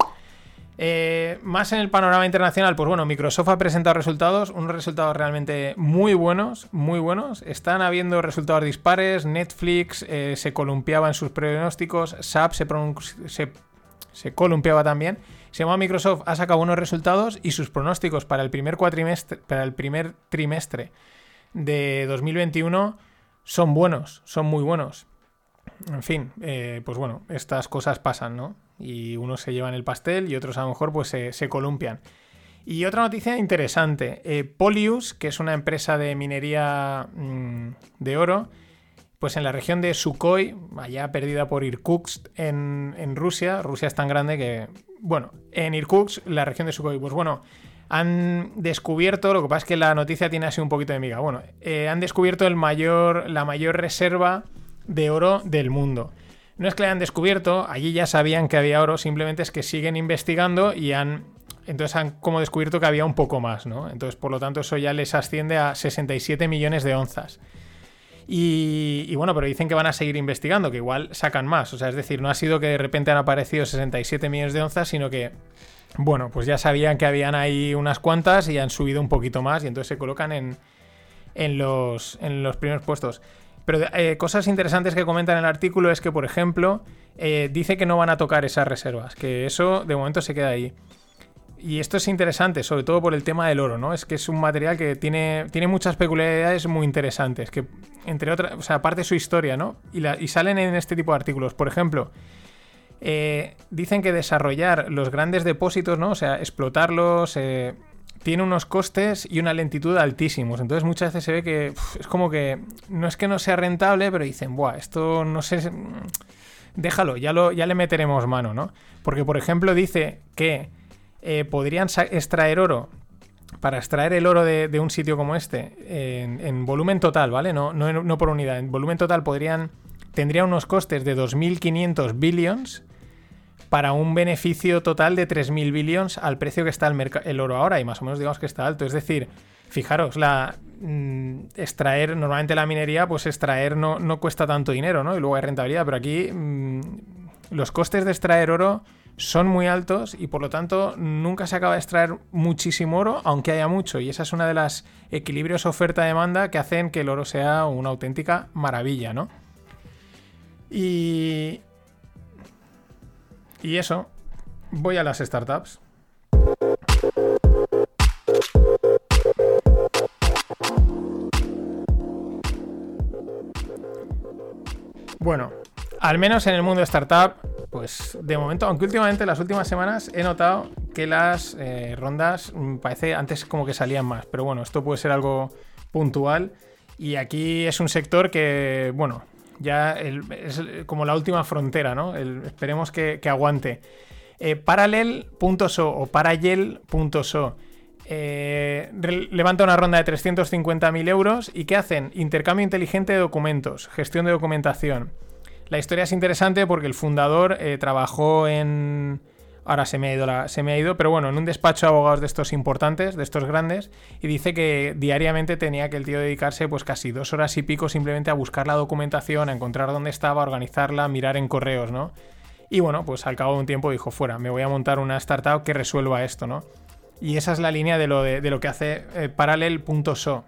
Eh, más en el panorama internacional, pues bueno, Microsoft ha presentado resultados, unos resultados realmente muy buenos, muy buenos. Están habiendo resultados dispares, Netflix eh, se columpiaba en sus pronósticos, SAP se, columpiaba también. Se llama Microsoft, ha sacado unos resultados y sus pronósticos para el primer cuatrimestre, para el primer trimestre de 2021 son buenos, son muy buenos en fin, eh, pues bueno, estas cosas pasan, ¿no? Y unos se llevan el pastel y otros a lo mejor pues se, columpian. Y otra noticia interesante, eh, Polius, que es una empresa de minería mmm, de oro, pues en la región de Sukhoi, allá perdida por Irkutsk en, en, Rusia, Rusia es tan grande que, bueno, en Irkutsk, la región de Sukhoi, pues bueno, han descubierto, lo que pasa es que la noticia tiene así un poquito de miga, bueno, eh, han descubierto el mayor, la mayor reserva de oro del mundo. No es que la hayan descubierto, allí ya sabían que había oro, simplemente es que siguen investigando y han. Entonces han como descubierto que había un poco más, ¿no? Entonces, por lo tanto, eso ya les asciende a 67 millones de onzas. Y, y, bueno, pero dicen que van a seguir investigando, que igual sacan más. O sea, es decir, no ha sido que de repente han aparecido 67 millones de onzas, sino que bueno, pues ya sabían que habían ahí unas cuantas y han subido un poquito más y entonces se colocan en, en, los, en los primeros puestos. Pero eh, cosas interesantes que comentan en el artículo es que, por ejemplo, eh, dice que no van a tocar esas reservas, que eso de momento se queda ahí. Y esto es interesante, sobre todo por el tema del oro, ¿no? Es que es un material que tiene, tiene muchas peculiaridades muy interesantes, que entre otras, o sea, aparte su historia, ¿no? Y, salen en este tipo de artículos. Por ejemplo, eh, dicen que desarrollar los grandes depósitos, ¿no? O sea, explotarlos, tiene unos costes y una lentitud altísimos. Entonces muchas veces se ve que es como que no es que no sea rentable, pero dicen, buah, esto no sé, déjalo, ya, lo, ya le meteremos mano, ¿no? Porque, por ejemplo, dice que eh, podrían extraer oro para extraer el oro de, un sitio como este en, volumen total, ¿vale? No, no, no, por unidad. En volumen total podrían. Tendría unos costes de 2.500 billions para un beneficio total de 3.000 billions al precio que está el, el, oro ahora. Y más o menos digamos que está alto. Es decir, fijaros, la. Mm, extraer. Normalmente la minería, pues extraer no, no, cuesta tanto dinero, ¿no? Y luego hay rentabilidad. Pero aquí. Mm, los costes de extraer oro son muy altos y por lo tanto nunca se acaba de extraer muchísimo oro, aunque haya mucho. Y esa es una de las equilibrios oferta-demanda que hacen que el oro sea una auténtica maravilla, ¿no? Y. Y eso. Voy a las startups. Bueno, al menos en el mundo startup, pues de momento, aunque últimamente, las últimas semanas, he notado que las eh, rondas mm, parece antes como que salían más. Pero bueno, esto puede ser algo puntual. Y aquí es un sector que, bueno, ya es como la última frontera, ¿no? esperemos que, aguante. Eh, Parallel.so o Parallel.so. Eh, levanta una ronda de 350.000 euros y ¿qué hacen? Intercambio inteligente de documentos, gestión de documentación. La historia es interesante porque el fundador eh, trabajó en... Ahora se me, ha ido se me ha ido, pero bueno, en un despacho de abogados de estos importantes, de estos grandes, y dice que diariamente tenía que el tío dedicarse pues casi dos horas y pico simplemente a buscar la documentación, a encontrar dónde estaba, a organizarla, mirar en correos, ¿no? Y bueno, pues al cabo de un tiempo dijo, fuera, me voy a montar una startup que resuelva esto, ¿no? Y esa es la línea de lo, de, lo que hace eh, Parallel.so.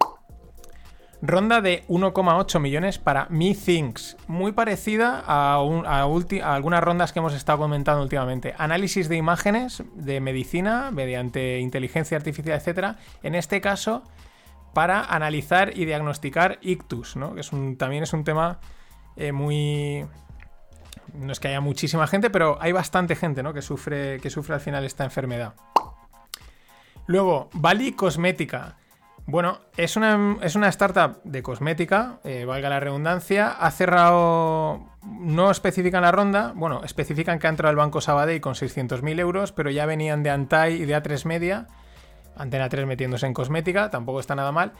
Ronda de 1,8 millones para MeThings, muy parecida a, algunas rondas que hemos estado comentando últimamente. Análisis de imágenes de medicina mediante inteligencia artificial, etc. En este caso, para analizar y diagnosticar ictus, ¿no? que también es un tema eh, muy... No es que haya muchísima gente, pero hay bastante gente que, sufre, que sufre al final esta enfermedad. Luego, Bali Cosmética. Bueno, es una, es una startup de cosmética, eh, valga la redundancia. Ha cerrado. No especifican la ronda. Bueno, especifican que ha entrado el Banco Sabadell con 600.000 euros, pero ya venían de Antai y de A3 Media. Antena 3 metiéndose en cosmética, tampoco está nada mal.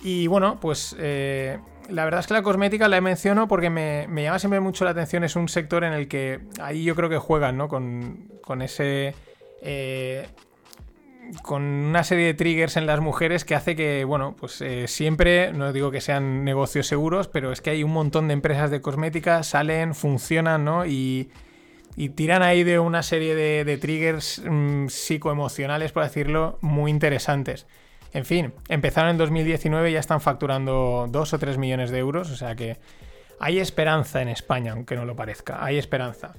Y bueno, pues eh, la verdad es que la cosmética la menciono porque me, llama siempre mucho la atención. Es un sector en el que ahí yo creo que juegan, ¿no? Con, con ese. Eh, con una serie de triggers en las mujeres que hace que, bueno, pues eh, siempre, no digo que sean negocios seguros, pero es que hay un montón de empresas de cosmética, salen, funcionan, ¿no? Y, tiran ahí de una serie de, triggers mm, psicoemocionales, por decirlo, muy interesantes. En fin, empezaron en 2019 y ya están facturando 2 o 3 millones de euros, o sea que hay esperanza en España, aunque no lo parezca, hay esperanza.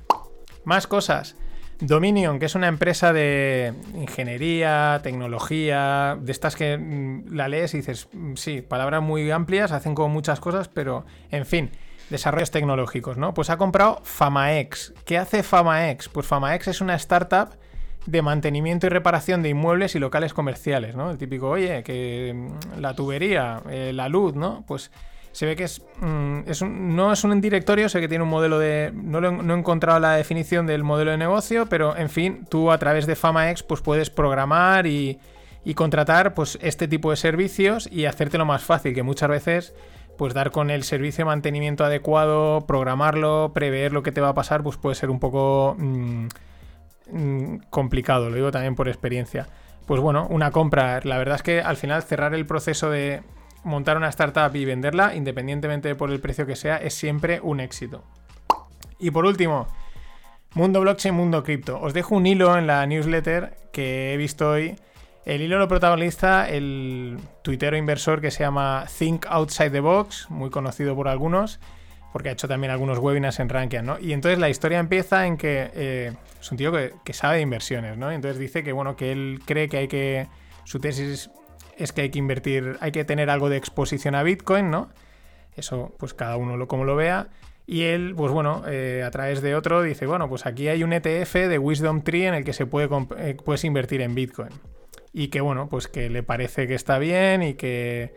Más cosas. Dominion, que es una empresa de ingeniería, tecnología, de estas que mm, la lees y dices, mm, sí, palabras muy amplias, hacen como muchas cosas, pero en fin, desarrollos tecnológicos, ¿no? Pues ha comprado FamaX. ¿Qué hace FamaX? Pues FamaX es una startup de mantenimiento y reparación de inmuebles y locales comerciales, ¿no? El típico, oye, que mm, la tubería, eh, la luz, ¿no? Pues se ve que es, mm, no es un directorio, sé que tiene un modelo de... No, he encontrado la definición del modelo de negocio, pero en fin, tú a través de FamaX pues puedes programar y, contratar pues este tipo de servicios y hacértelo más fácil, que muchas veces pues dar con el servicio de mantenimiento adecuado, programarlo, prever lo que te va a pasar, pues puede ser un poco mm, mm, complicado, lo digo también por experiencia. Pues bueno, una compra, la verdad es que al final cerrar el proceso de, montar una startup y venderla, independientemente por el precio que sea, es siempre un éxito. Y por último, Mundo blockchain, mundo cripto. Os dejo un hilo en la newsletter que he visto hoy. El hilo lo protagoniza el tuitero inversor que se llama Think Outside the Box, muy conocido por algunos, porque ha hecho también algunos webinars en Rankian, ¿no? Y entonces la historia empieza en que eh, es un tío que, sabe de inversiones, ¿no? Entonces dice que, bueno, que él cree que hay que... Su tesis es que hay que invertir, hay que tener algo de exposición a Bitcoin, ¿no? Eso, pues cada uno lo, como lo vea. Y él, pues bueno, eh, a través de otro dice, bueno, pues aquí hay un ETF de Wisdom Tree en el que se puede eh, puedes invertir en Bitcoin. Y que bueno, pues que le parece que está bien y que,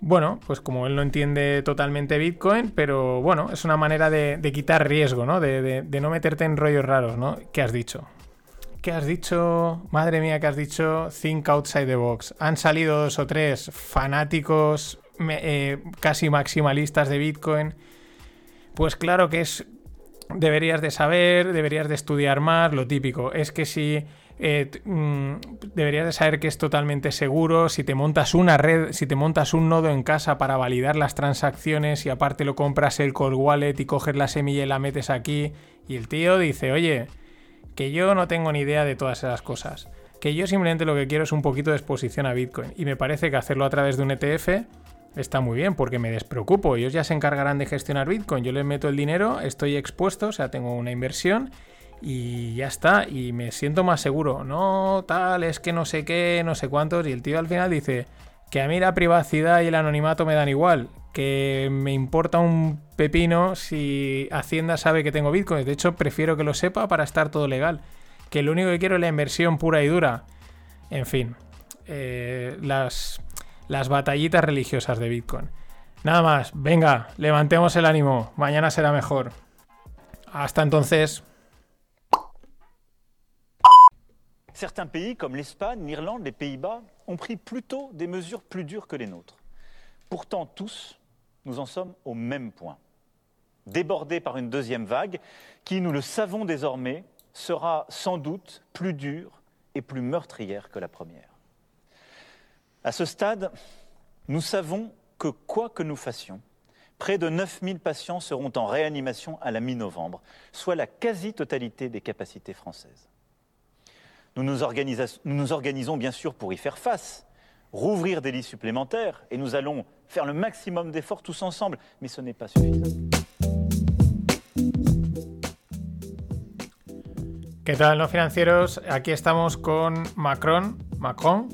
bueno, pues como él no entiende totalmente Bitcoin, pero bueno, es una manera de, quitar riesgo, ¿no? De, de, no meterte en rollos raros, ¿no? ¿Qué has dicho? ¿Qué has dicho? Madre mía, ¿qué has dicho? Think outside the box. Han salido dos o tres fanáticos eh, casi maximalistas de Bitcoin pues claro que es. Deberías de saber, deberías de estudiar más, lo típico. Es que si eh, mm, deberías de saber que es totalmente seguro. Si te montas una red, si te montas un nodo en casa para validar las transacciones y aparte lo compras el cold wallet y coges la semilla y la metes aquí. Y el tío dice, oye, que yo no tengo ni idea de todas esas cosas. Que yo simplemente lo que quiero es un poquito de exposición a Bitcoin. Y me parece que hacerlo a través de un ETF está muy bien porque me despreocupo. Ellos ya se encargarán de gestionar Bitcoin. Yo les meto el dinero, estoy expuesto, o sea, tengo una inversión y ya está. Y me siento más seguro. No, tal, es que no sé qué, no sé cuántos. Y el tío al final dice que a mí la privacidad y el anonimato me dan igual. Que me importa un pepino si Hacienda sabe que tengo Bitcoin. De hecho, prefiero que lo sepa para estar todo legal. Que lo único que quiero es la inversión pura y dura. En fin, eh, las las batallitas religiosas de Bitcoin. Nada más, venga, levantemos el ánimo, mañana será mejor. Hasta entonces. Certains pays comme l'Espagne, l'Irlande, les Pays-Bas ont pris plutôt des mesures plus dures que les nôtres. Pourtant, tous, nous en sommes au même point. Débordés par une deuxième vague qui, nous le savons désormais, sera sans doute plus dure et plus meurtrière que la première. À ce stade, nous savons que quoi que nous fassions, près de 9000 patients seront en réanimation à la mi-novembre, soit la quasi-totalité des capacités françaises. Nous nous, organisons bien sûr pour y faire face, rouvrir des lits supplémentaires, et nous allons faire le maximum d'efforts tous ensemble, mais ce n'est pas suffisant. ¿Qué tal, no financieros? Aquí estamos con Macron, Macron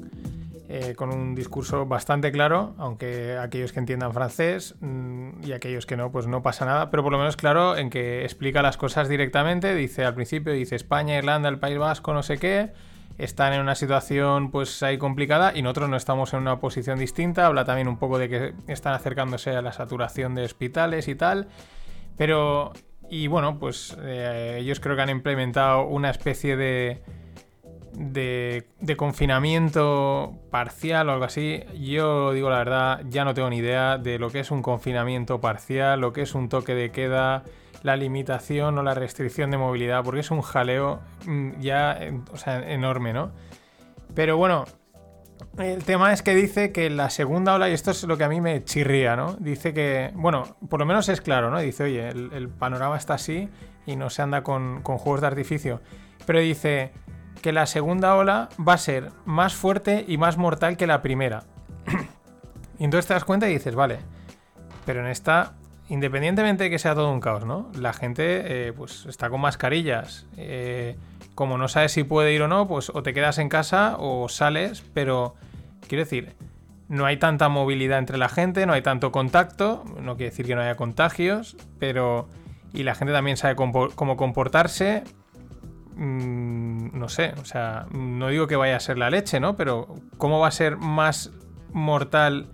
Eh, con un discurso bastante claro, aunque aquellos que entiendan francés mm, y aquellos que no, pues no pasa nada, pero por lo menos claro en que explica las cosas directamente, dice al principio, dice España, Irlanda, el País Vasco, no sé qué, están en una situación pues ahí complicada y nosotros no estamos en una posición distinta, habla también un poco de que están acercándose a la saturación de hospitales y tal, pero y bueno, pues eh, ellos creo que han implementado una especie de de, confinamiento parcial o algo así, yo digo la verdad, ya no tengo ni idea de lo que es un confinamiento parcial, lo que es un toque de queda, la limitación o la restricción de movilidad, porque es un jaleo mm, ya enorme, ¿no? Pero bueno, el tema es que dice que la segunda ola, y esto es lo que a mí me chirría, ¿no? Dice que, bueno, por lo menos es claro, ¿no? Dice, oye, el, panorama está así y no se anda con, con juegos de artificio. Pero dice, que la segunda ola va a ser más fuerte y más mortal que la primera. y entonces te das cuenta y dices, vale, pero en esta, independientemente de que sea todo un caos, ¿no? La gente eh, pues está con mascarillas. Eh, como no sabes si puede ir o no, pues o te quedas en casa o sales, pero quiero decir, no hay tanta movilidad entre la gente, no hay tanto contacto, no quiere decir que no haya contagios, pero... Y la gente también sabe cómo comportarse, Mm, no sé, o sea, no digo que vaya a ser la leche, ¿no? Pero ¿cómo va a ser más mortal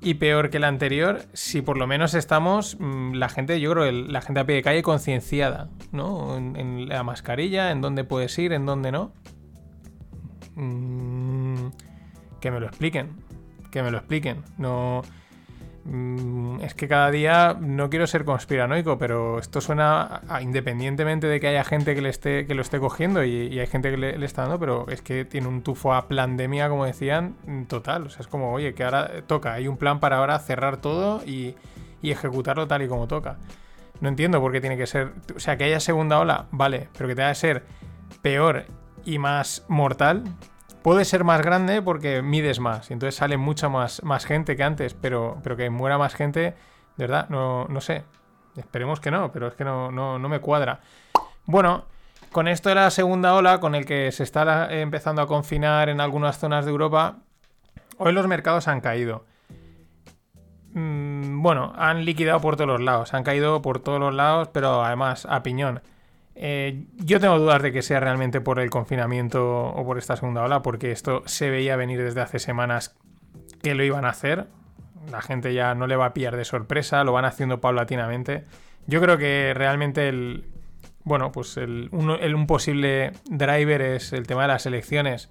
y peor que la anterior si por lo menos estamos, mm, la gente, yo creo, la gente a pie de calle concienciada, ¿no? En, la mascarilla, en dónde puedes ir, en dónde no. Mm, que me lo expliquen, que me lo expliquen. No... Mm, es que cada día no quiero ser conspiranoico, pero esto suena independientemente de que haya gente que, le esté, que lo esté cogiendo y, hay gente que le, está dando, pero es que tiene un tufo a pandemia, como decían, total. O sea, es como, oye, que ahora toca, hay un plan para ahora cerrar todo y, y ejecutarlo tal y como toca. No entiendo por qué tiene que ser. O sea, que haya segunda ola, vale, pero que tenga que ser peor y más mortal. Puede ser más grande porque mides más y entonces sale mucha más, gente que antes, pero, pero que muera más gente, de verdad, no, no sé. Esperemos que no, pero es que no, no, no me cuadra. Bueno, con esto de la segunda ola, con el que se está empezando a confinar en algunas zonas de Europa, hoy los mercados han caído. Mm, bueno, han liquidado por todos los lados, han caído por todos los lados, pero además a piñón. Eh, yo tengo dudas de que sea realmente por el confinamiento o por esta segunda ola, porque esto se veía venir desde hace semanas que lo iban a hacer. La gente ya no le va a pillar de sorpresa, lo van haciendo paulatinamente. Yo creo que realmente el, bueno, pues el, un, posible driver es el tema de las elecciones.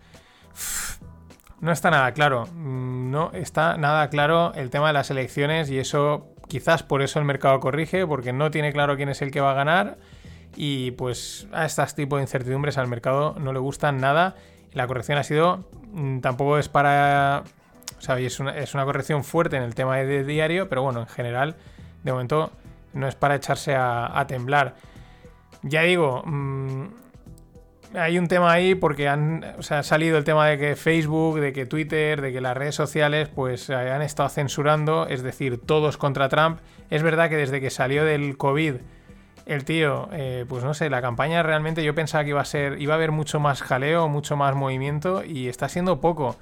No está nada claro. Mm, no está nada claro el tema de las elecciones y eso quizás por eso el mercado corrige, porque no tiene claro quién es el que va a ganar y pues a este tipo de incertidumbres al mercado no le gustan nada. La corrección ha sido, mm, tampoco es para, o sea, es una, es una corrección fuerte en el tema de diario, pero bueno, en general, de momento no es para echarse a temblar. Ya digo, mm, hay un tema ahí porque han, ha salido el tema de que Facebook, de que Twitter, de que las redes sociales pues han estado censurando, es decir, todos contra Trump. Es verdad que desde que salió del COVID el tío, eh, pues no sé, la campaña realmente yo pensaba que iba a ser, iba a haber mucho más jaleo, mucho más movimiento y está siendo poco.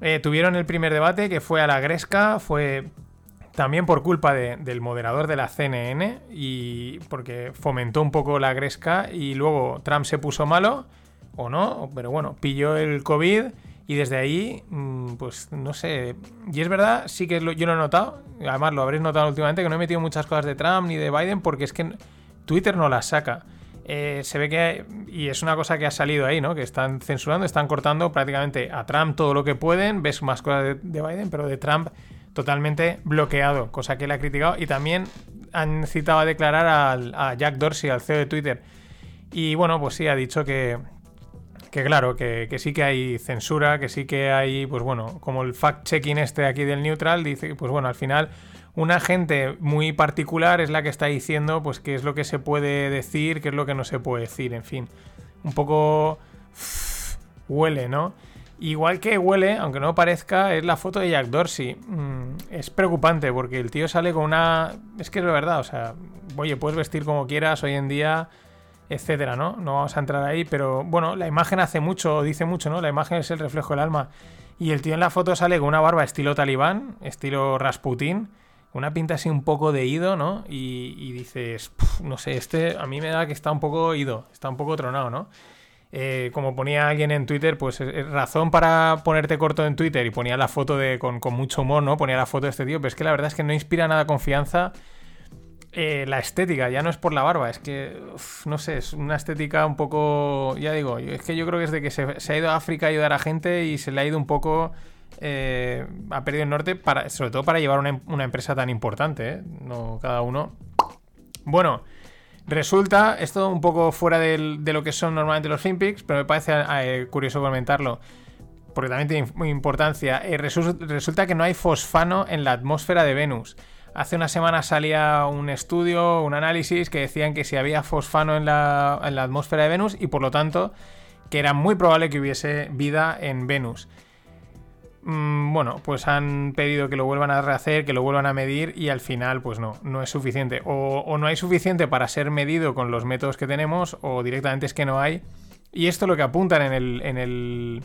Eh, tuvieron el primer debate que fue a la Gresca, fue también por culpa del moderador de la CNN y porque fomentó un poco la gresca y luego Trump se puso malo, o no, pero bueno, pilló el COVID y desde ahí, mm, pues no sé, y es verdad, sí que yo lo he notado, además lo habréis notado últimamente, que no he metido muchas cosas de Trump ni de Biden porque es que Twitter no las saca. Eh, se ve que, y es una cosa que ha salido ahí, ¿no? Que están censurando, están cortando prácticamente a Trump todo lo que pueden, ves más cosas de Biden, pero de Trump totalmente bloqueado, cosa que él ha criticado. Y también han citado a declarar a Jack Dorsey, al CEO de Twitter. Y bueno, pues sí, ha dicho que, que claro, que, sí que hay censura, que sí que hay, pues bueno, como el fact-checking este aquí del Neutral, dice, pues bueno, al final una gente muy particular es la que está diciendo, pues qué es lo que se puede decir, qué es lo que no se puede decir, en fin. Un poco... huele, ¿no? Igual que huele, aunque no parezca, es la foto de Jack Dorsey. Mm, es preocupante porque el tío sale con una. Es que es verdad, o sea, oye, puedes vestir como quieras hoy en día, etcétera, ¿no? No vamos a entrar ahí, pero bueno, la imagen hace mucho, dice mucho, ¿no? La imagen es el reflejo del alma. Y el tío en la foto sale con una barba estilo talibán, estilo Rasputin, una pinta así un poco de ido, ¿no? Y, dices, no sé, este a mí me da que está un poco ido, está un poco tronado, ¿no? Eh, como ponía alguien en Twitter, pues es razón para ponerte corto en Twitter y ponía la foto de con, mucho humor, ¿no? Ponía la foto de este tío, pero es que la verdad es que no inspira nada confianza. Eh, la estética, ya no es por la barba, es que, no sé, es una estética un poco, ya digo, es que yo creo que es de que se, ha ido a África a ayudar a gente y se le ha ido un poco, eh, ha perdido el norte, para, sobre todo para llevar una, una empresa tan importante, No cada uno. Bueno, Resulta, esto un poco fuera de lo que son normalmente los FinPix, pero me parece eh, curioso comentarlo, porque también tiene importancia. Eh, resulta que no hay fosfano en la atmósfera de Venus. Hace una semana salía un estudio, un análisis que decían que si había fosfano en la atmósfera de Venus y por lo tanto que era muy probable que hubiese vida en Venus. Mm, bueno, pues han pedido que lo vuelvan a rehacer, que lo vuelvan a medir y al final, pues no, no es suficiente. O, no hay suficiente para ser medido con los métodos que tenemos, o directamente es que no hay. Y esto lo que apuntan en el,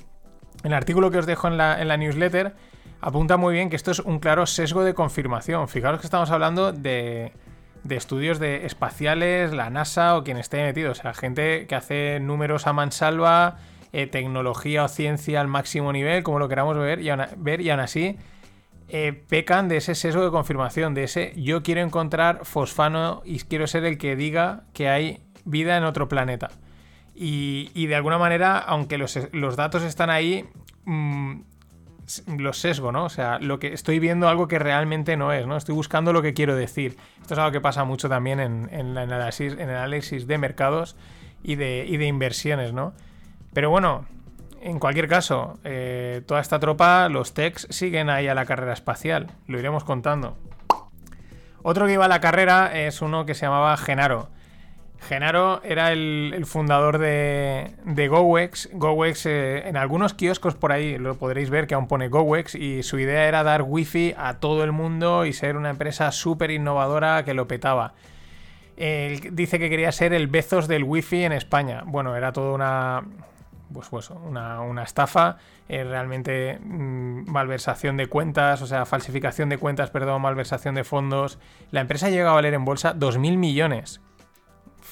artículo que os dejo en la newsletter, apunta muy bien que esto es un claro sesgo de confirmación. Fijaros que estamos hablando de, de estudios de espaciales, la NASA o quien esté metido. O sea, gente que hace números a mansalva eh, tecnología o ciencia al máximo nivel, como lo queramos ver, y aún, así eh, pecan de ese sesgo de confirmación, de ese yo quiero encontrar fosfano y quiero ser el que diga que hay vida en otro planeta. Y, de alguna manera, aunque los, datos están ahí, mm, los sesgo, ¿no? O sea, lo que estoy viendo algo que realmente no es, ¿no? Estoy buscando lo que quiero decir. Esto es algo que pasa mucho también en, el, análisis, de mercados y de, y de inversiones, ¿no? Pero bueno, en cualquier caso, eh, toda esta tropa, los techs, siguen ahí a la carrera espacial. Lo iremos contando. Otro que iba a la carrera es uno que se llamaba Genaro. Genaro era el, fundador de, de GoWex. GoWex, eh, en algunos kioscos por ahí lo podréis ver que aún pone GoWex y su idea era dar wifi a todo el mundo y ser una empresa súper innovadora que lo petaba. dice que quería ser el Bezos del wifi en España. Bueno, era toda una, pues, pues una, estafa, eh, realmente mm, malversación de cuentas, o sea, falsificación de cuentas, perdón, malversación de fondos. La empresa llega a valer en bolsa 2.000 millones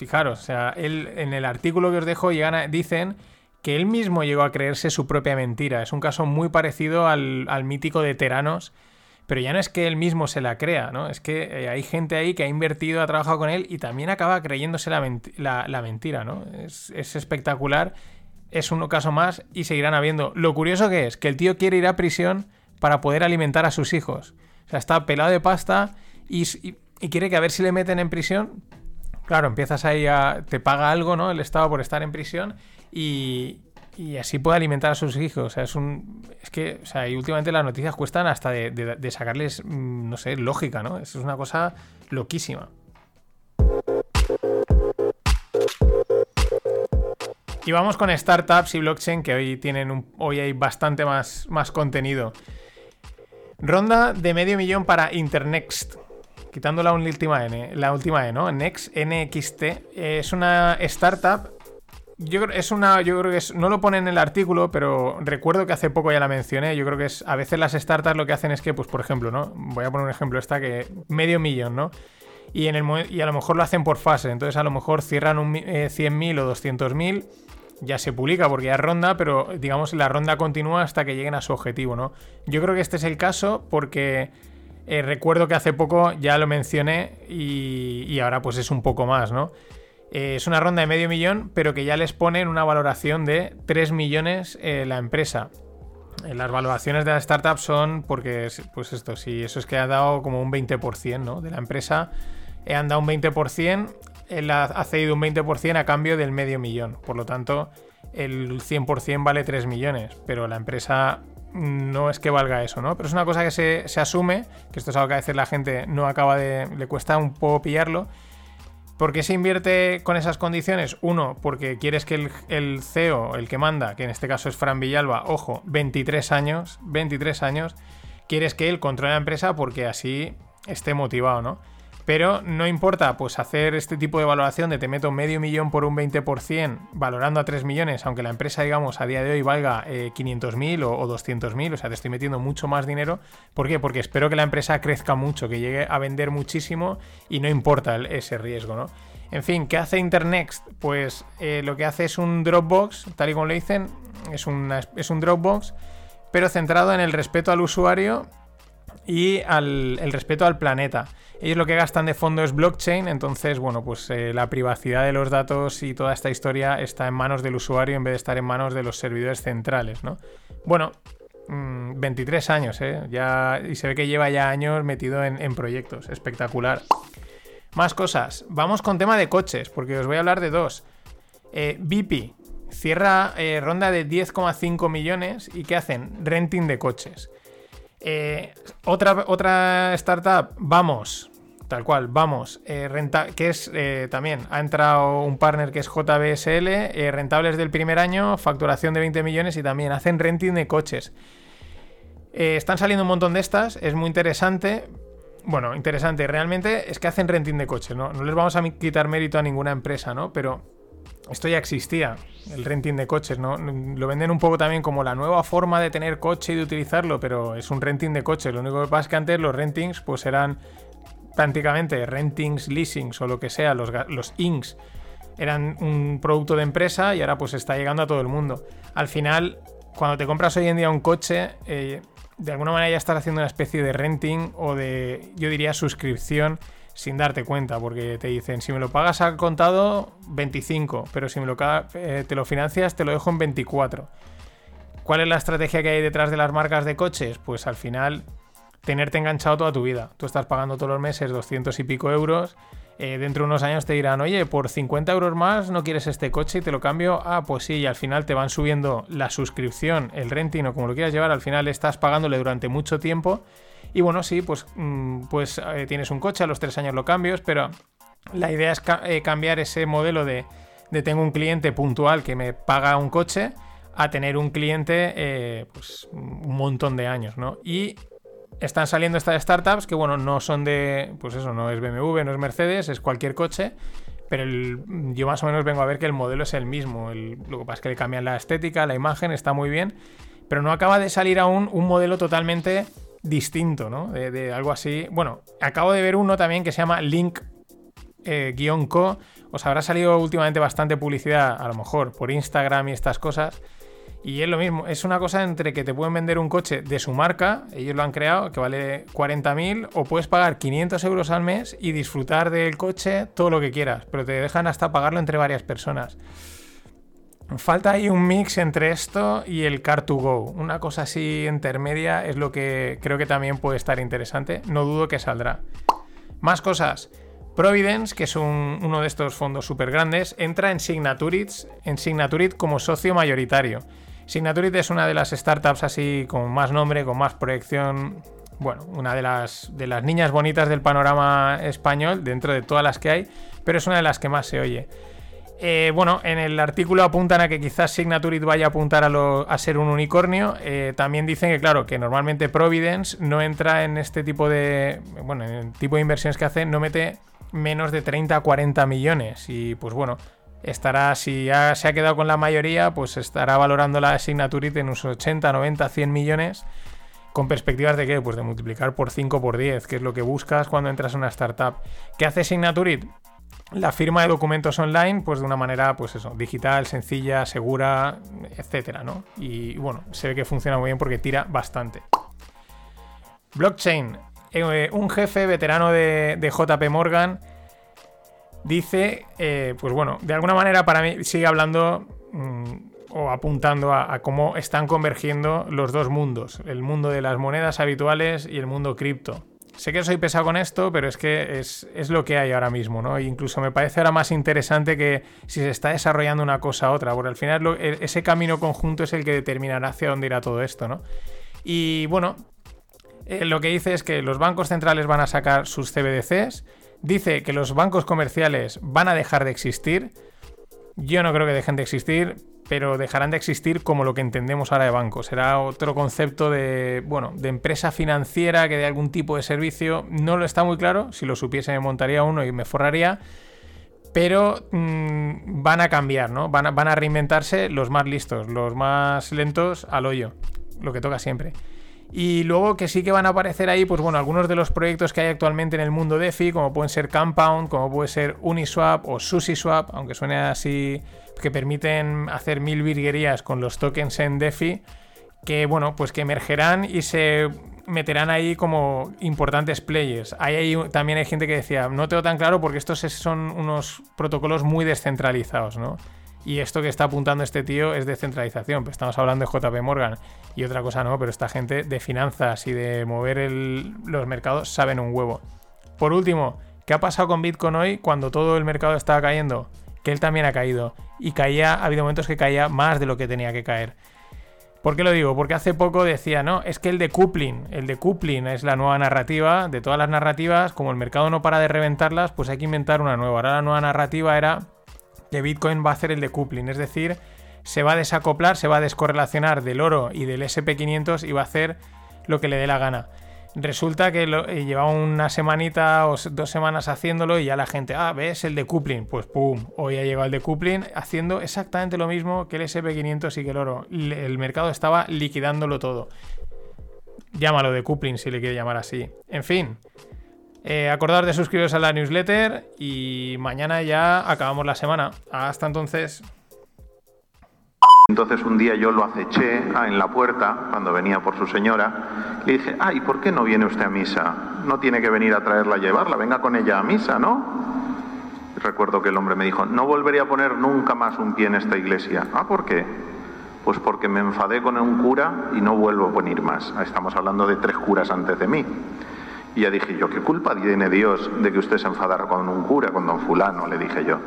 fijaros, o sea, él en el artículo que os dejo dicen que él mismo llegó a creerse su propia mentira. Es un caso muy parecido al, mítico de Teranos, pero ya no es que él mismo se la crea, ¿no? Es que eh, hay gente ahí que ha invertido, ha trabajado con él y también acaba creyéndose la, mentira, ¿no? Es, es, espectacular, es un caso más y seguirán habiendo. Lo curioso que es que el tío quiere ir a prisión para poder alimentar a sus hijos. O sea, está pelado de pasta y, y quiere que a ver si le meten en prisión claro, empiezas ahí a. te paga algo, ¿no? El Estado por estar en prisión y. Y así puede alimentar a sus hijos. O sea, es un. Es que, o sea, y últimamente las noticias cuestan hasta de, sacarles, mm, no sé, lógica, ¿no? Es una cosa loquísima. Y vamos con startups y blockchain que hoy tienen un, hoy hay bastante más, más contenido. Ronda de medio millón para Internext quitando la última N, la última E, ¿no? Next, NXT, es una startup. Yo creo, es una, yo creo que es, no lo pone en el artículo, pero recuerdo que hace poco ya la mencioné. Yo creo que es, a veces las startups lo que hacen es que, pues por ejemplo, ¿no? Voy a poner un ejemplo, esta que medio millón, ¿no? Y, en el, y a lo mejor lo hacen por fase. Entonces a lo mejor cierran un, 100.000 eh, o 200.000 ya se publica porque ya ronda, pero digamos la ronda continúa hasta que lleguen a su objetivo, ¿no? Yo creo que este es el caso porque eh, recuerdo que hace poco ya lo mencioné y, ahora pues es un poco más, ¿no? Eh, es una ronda de medio millón, pero que ya les ponen una valoración de 3 millones eh, la empresa. las valoraciones de la startup son porque, pues esto, si eso es que ha dado como un 20%, ¿no? De la empresa han dado un 20%, él ha cedido un 20% a cambio del medio millón. Por lo tanto, el 100% vale 3 millones, pero la empresa no es que valga eso, ¿no? Pero es una cosa que se, asume, que esto es algo que a veces la gente no acaba de. le cuesta un poco pillarlo. ¿Por qué se invierte con esas condiciones? Uno, porque quieres que el, CEO, el que manda, que en este caso es Fran Villalba, ojo, 23 años, 23 años, quieres que él controle la empresa porque así esté motivado, ¿no? Pero no importa, pues hacer este tipo de valoración de te meto medio millón por un 20%, valorando a 3 millones, aunque la empresa, digamos, a día de hoy valga 500.000 eh, o, o 200.000, o sea, te estoy metiendo mucho más dinero. ¿Por qué? Porque espero que la empresa crezca mucho, que llegue a vender muchísimo y no importa ese riesgo, ¿no? En fin, ¿qué hace Internext? Pues eh, lo que hace es un Dropbox, tal y como le dicen, es, es un Dropbox, pero centrado en el respeto al usuario y al, el respeto al planeta. Ellos lo que gastan de fondo es blockchain, entonces, bueno, pues eh, la privacidad de los datos y toda esta historia está en manos del usuario en vez de estar en manos de los servidores centrales, ¿no? Bueno, 23 mm, años, ¿eh? Ya, y se ve que lleva ya años metido en, proyectos. Espectacular. Más cosas. Vamos con tema de coches, porque os voy a hablar de dos. Eh, BP cierra eh, ronda de 10,5 millones y ¿qué hacen? Renting de coches. Eh, otra, otra startup, vamos, tal cual, vamos, eh, renta, que es eh, también, ha entrado un partner que es JBSL, rentables del primer año, facturación de 20 millones y también hacen renting de coches. están saliendo un montón de estas, es muy interesante. Bueno, interesante, realmente es que hacen renting de coches, ¿no? No les vamos a quitar mérito a ninguna empresa, ¿no? Pero esto ya existía, el renting de coches, ¿no? Lo venden un poco también como la nueva forma de tener coche y de utilizarlo, pero es un renting de coche. Lo único que pasa es que antes los rentings pues eran prácticamente rentings, leasings o lo que sea, los, los inks eran un producto de empresa y ahora pues está llegando a todo el mundo. Al final, cuando te compras hoy en día un coche, eh, de alguna manera ya estás haciendo una especie de renting o de, yo diría, suscripción sin darte cuenta, porque te dicen, si me lo pagas al contado, 25, pero si me lo, eh, te lo financias, te lo dejo en 24. ¿Cuál es la estrategia que hay detrás de las marcas de coches? Pues al final, tenerte enganchado toda tu vida. Tú estás pagando todos los meses 200 y pico euros. Eh, dentro de unos años te dirán, oye, por 50 euros más no quieres este coche y te lo cambio. Ah, pues sí, y al final te van subiendo la suscripción, el renting o como lo quieras llevar. Al final estás pagándole durante mucho tiempo Y bueno, sí, pues, mm, pues eh, tienes un coche, a los tres años lo cambias, pero la idea es eh, cambiar ese modelo de, de, tengo un cliente puntual que me paga un coche a tener un cliente pues, un montón de años, ¿no? Y están saliendo estas startups que, bueno, no son de, pues eso, no es BMW, no es Mercedes, es cualquier coche, pero yo más o menos vengo a ver que el modelo es el mismo. lo que pasa es que le cambian la estética, la imagen, está muy bien, pero no acaba de salir aún un modelo totalmente distinto, ¿no? De, algo así. Bueno, acabo de ver uno también que se llama Link-Co. Eh, Os habrá salido últimamente bastante publicidad, a lo mejor por Instagram y estas cosas. Y es lo mismo, es una cosa entre que te pueden vender un coche de su marca, ellos lo han creado, que vale 40.000, o puedes pagar 500 euros al mes y disfrutar del coche todo lo que quieras, pero te dejan hasta pagarlo entre varias personas. Falta ahí un mix entre esto y el Car2Go. Una cosa así intermedia es lo que creo que también puede estar interesante. No dudo que saldrá. Más cosas. Providence, que es uno de estos fondos súper grandes, entra en Signaturit, en Signaturit como socio mayoritario. Signaturit es una de las startups así con más nombre, con más proyección. Bueno, una de las, de las niñas bonitas del panorama español, dentro de todas las que hay, pero es una de las que más se oye. Eh, bueno, en el artículo apuntan a que quizás Signaturit vaya a apuntar a, ser un unicornio. Eh, también dicen que, claro, que normalmente Providence no entra en este tipo de. Bueno, en el tipo de inversiones que hace, no mete menos de 30 a 40 millones. Y pues bueno, estará, si ya se ha quedado con la mayoría, pues estará valorando la Signaturit en unos 80, 90, 100 millones. Con perspectivas de qué? Pues de multiplicar por 5 por 10, que es lo que buscas cuando entras en una startup. ¿Qué hace Signaturit? La firma de documentos online, pues de una manera, pues eso, digital, sencilla, segura, etcétera, ¿no? Y bueno, se ve que funciona muy bien porque tira bastante. Blockchain. Eh, un jefe veterano de, de JP Morgan dice, eh, pues bueno, de alguna manera para mí sigue hablando mm, o apuntando a, cómo están convergiendo los dos mundos, el mundo de las monedas habituales y el mundo cripto. Sé que soy pesado con esto, pero es que es, lo que hay ahora mismo, ¿no? E incluso me parece ahora más interesante que si se está desarrollando una cosa a otra, porque al final e, ese camino conjunto es el que determinará hacia dónde irá todo esto, ¿no? Y bueno, eh, lo que dice es que los bancos centrales van a sacar sus CBDCs, Dice que los bancos comerciales van a dejar de existir. Yo no creo que dejen de existir, pero dejarán de existir como lo que entendemos ahora de banco. Será otro concepto de, bueno, de empresa financiera que de algún tipo de servicio. No lo está muy claro. Si lo supiese me montaría uno y me forraría. Pero mm, van a cambiar, ¿no? Van a, van a reinventarse los más listos, los más lentos al hoyo. Lo que toca siempre. Y luego que sí que van a aparecer ahí, pues bueno, algunos de los proyectos que hay actualmente en el mundo DeFi, como pueden ser Compound, como puede ser Uniswap o SushiSwap, aunque suene así, que permiten hacer mil virguerías con los tokens en DeFi, que bueno, pues que emergerán y se meterán ahí como importantes players. Ahí también hay gente que decía, no tengo tan claro porque estos son unos protocolos muy descentralizados, ¿no? Y esto que está apuntando este tío es descentralización. Estamos hablando de JP Morgan y otra cosa no, pero esta gente de finanzas y de mover los mercados saben un huevo. Por último, ¿qué ha pasado con Bitcoin hoy cuando todo el mercado estaba cayendo? Que él también ha caído. Y caía, ha habido momentos que caía más de lo que tenía que caer. ¿Por qué lo digo? Porque hace poco decía, no, es que el decoupling, el decoupling es la nueva narrativa de todas las narrativas, como el mercado no para de reventarlas, pues hay que inventar una nueva. Ahora la nueva narrativa era que Bitcoin va a hacer el decoupling, es decir, se va a desacoplar, se va a descorrelacionar del oro y del SP500 y va a hacer lo que le dé la gana. Resulta que lo, eh, lleva una semanita o dos semanas haciéndolo y ya la gente, ah, ves el decoupling, pues pum, hoy ha llegado el decoupling haciendo exactamente lo mismo que el SP500 y que el oro. El mercado estaba liquidándolo todo. Llámalo decoupling si le quiere llamar así. En fin, eh, acordad de suscribiros a la newsletter y mañana ya acabamos la semana. Hasta entonces. Entonces un día yo lo aceché ah, en la puerta cuando venía por su señora. Le dije, ay, ¿por qué no viene usted a misa? No tiene que venir a traerla a llevarla, venga con ella a misa, ¿no? recuerdo que el hombre me dijo, no volvería a poner nunca más un pie en esta iglesia. Ah, ¿por qué? Pues porque me enfadé con un cura y no vuelvo a venir más. Estamos hablando de tres curas antes de mí. Y ya dije yo, ¿qué culpa tiene Dios de que usted se enfadara con un cura, con don fulano? Le dije yo.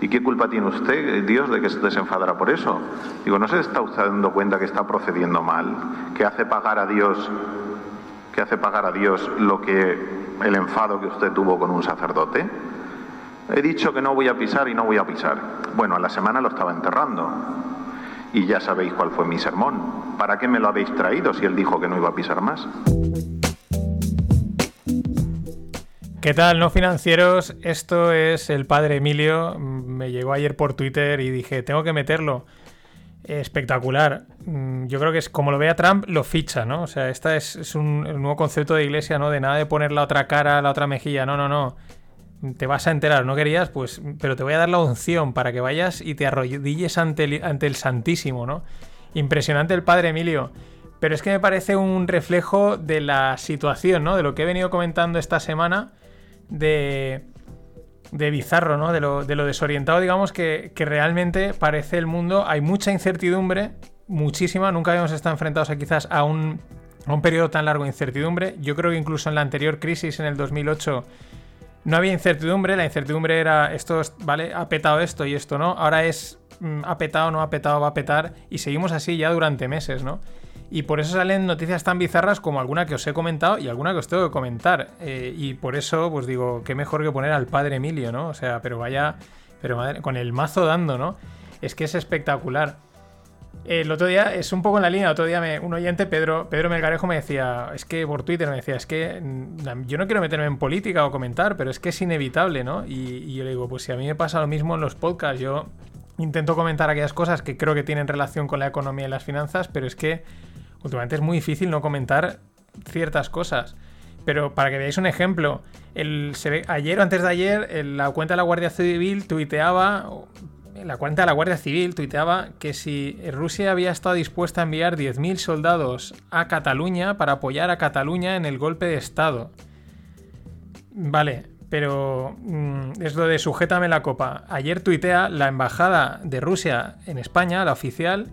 ¿Y qué culpa tiene usted, Dios, de que se enfadara por eso? Digo, ¿no se está usted dando cuenta que está procediendo mal? Que hace pagar a Dios que hace pagar a Dios lo que el enfado que usted tuvo con un sacerdote. He dicho que no voy a pisar y no voy a pisar. Bueno, a la semana lo estaba enterrando. Y ya sabéis cuál fue mi sermón. ¿Para qué me lo habéis traído si él dijo que no iba a pisar más? ¿Qué tal, no financieros? Esto es el padre Emilio. Me llegó ayer por Twitter y dije, tengo que meterlo. Espectacular. Mm, Yo creo que es como lo vea Trump, lo ficha, ¿no? O sea, este es, un nuevo concepto de iglesia, ¿no? De nada de poner la otra cara, la otra mejilla. No, no, no. Te vas a enterar, ¿no querías? Pues, pero te voy a dar la unción para que vayas y te arrodilles ante el, ante el Santísimo, ¿no? Impresionante el padre Emilio. Pero es que me parece un reflejo de la situación, ¿no? De lo que he venido comentando esta semana de, de bizarro, ¿no? De lo, de lo desorientado, digamos, que, que, realmente parece el mundo. Hay mucha incertidumbre, muchísima. Nunca habíamos estado enfrentados a quizás a un, a un periodo tan largo de incertidumbre. Yo creo que incluso en la anterior crisis, en el 2008, no había incertidumbre. La incertidumbre era esto, ¿vale? Ha petado esto y esto no. Ahora es mm, ha petado, no ha petado, va a petar. Y seguimos así ya durante meses, ¿no? Y por eso salen noticias tan bizarras como alguna que os he comentado y alguna que os tengo que comentar. Eh, y por eso, pues digo, qué mejor que poner al padre Emilio, ¿no? O sea, pero vaya, pero madre, con el mazo dando, ¿no? Es que es espectacular. El otro día, es un poco en la línea, otro día me, un oyente, Pedro, Pedro Melgarejo, me decía, es que por Twitter me decía, es que mm, yo no quiero meterme en política o comentar, pero es que es inevitable, ¿no? Y yo le digo, pues si a mí me pasa lo mismo en los podcasts, yo intento comentar aquellas cosas que creo que tienen relación con la economía y las finanzas, pero es que últimamente es muy difícil no comentar ciertas cosas. Pero para que veáis un ejemplo, ayer o antes de ayer, la cuenta de la Guardia Civil tuiteaba, la cuenta de la Guardia Civil tuiteaba que si Rusia había estado dispuesta a enviar 10.000 soldados a Cataluña para apoyar a Cataluña en el golpe de Estado. Vale, pero mm, es lo de sujétame la copa. Ayer tuitea la embajada de Rusia en España, la oficial,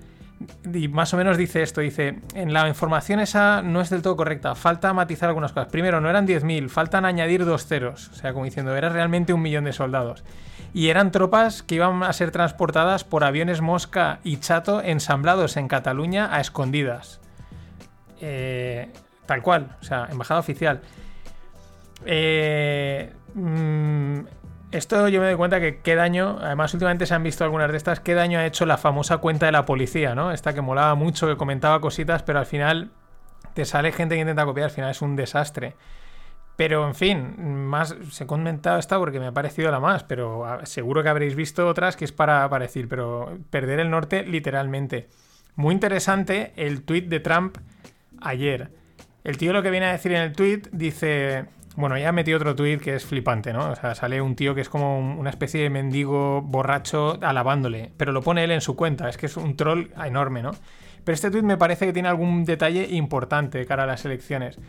y más o menos dice esto, dice, en la información esa no es del todo correcta, falta matizar algunas cosas. Primero, no eran 10.000, faltan añadir dos ceros, o sea, como diciendo, era realmente un millón de soldados. Y eran tropas que iban a ser transportadas por aviones Mosca y Chato ensamblados en Cataluña a escondidas. Eh, tal cual, o sea, embajada oficial. Eh, mmm, esto yo me doy cuenta que qué daño, además últimamente se han visto algunas de estas, qué daño ha hecho la famosa cuenta de la policía, ¿no? Esta que molaba mucho, que comentaba cositas, pero al final te sale gente que intenta copiar, al final es un desastre. Pero en fin, más se he comentado esta porque me ha parecido la más, pero seguro que habréis visto otras que es para, para pero perder el norte literalmente. Muy interesante el tweet de Trump ayer. El tío lo que viene a decir en el tweet dice, bueno, ya metí otro tuit que es flipante, ¿no? O sea, sale un tío que es como una especie de mendigo borracho alabándole, pero lo pone él en su cuenta, es que es un troll enorme, ¿no? Pero este tuit me parece que tiene algún detalle importante cara a las elecciones.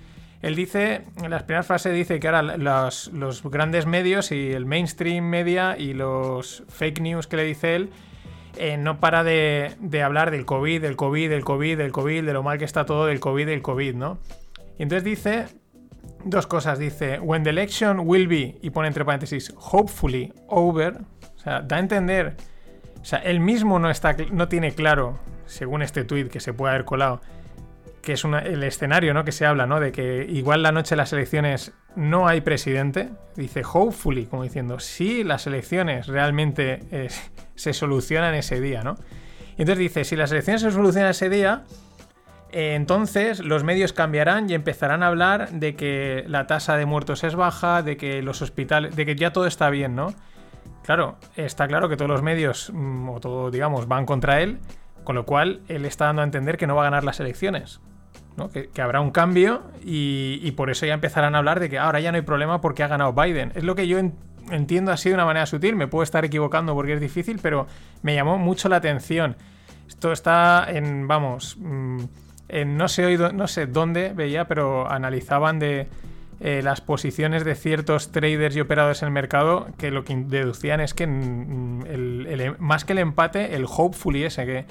Él dice, en las primeras frases dice que ahora los, los grandes medios y el mainstream media y los fake news que le dice él, eh, no para de, de, hablar del COVID, del COVID, del COVID, del COVID, de lo mal que está todo del COVID, del COVID, ¿no? Y entonces dice dos cosas. Dice, when the election will be, y pone entre paréntesis, hopefully over. O sea, da a entender. O sea, él mismo no, está, no tiene claro, según este tuit que se puede haber colado, que es una, el escenario ¿no? que se habla, ¿no? De que igual la noche de las elecciones no hay presidente. Dice hopefully, como diciendo, si las elecciones realmente eh, se solucionan ese día, ¿no? Y entonces dice, si las elecciones se solucionan ese día, entonces los medios cambiarán y empezarán a hablar de que la tasa de muertos es baja, de que los hospitales, de que ya todo está bien, ¿no? Claro, está claro que todos los medios, mm, o todo, digamos, van contra él, con lo cual él está dando a entender que no va a ganar las elecciones. ¿no? Que, habrá un cambio y, y, por eso ya empezarán a hablar de que ahora ya no hay problema porque ha ganado Biden. Es lo que yo en, entiendo así de una manera sutil, me puedo estar equivocando porque es difícil, pero me llamó mucho la atención. Esto está en, vamos, no sé dónde veía, pero analizaban de eh, las posiciones de ciertos traders y operadores en el mercado que lo que deducían es que el, más que el empate, el hopefully ese, que,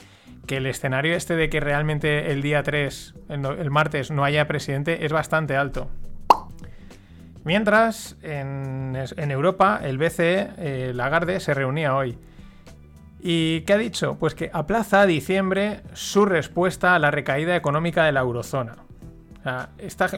que, el escenario este de que realmente el día 3, el, martes, no haya presidente es bastante alto. Mientras, en, en Europa, el BCE, eh, Lagarde, se reunía hoy. ¿Y qué ha dicho? Pues que aplaza a diciembre su respuesta a la recaída económica de la eurozona. O sea,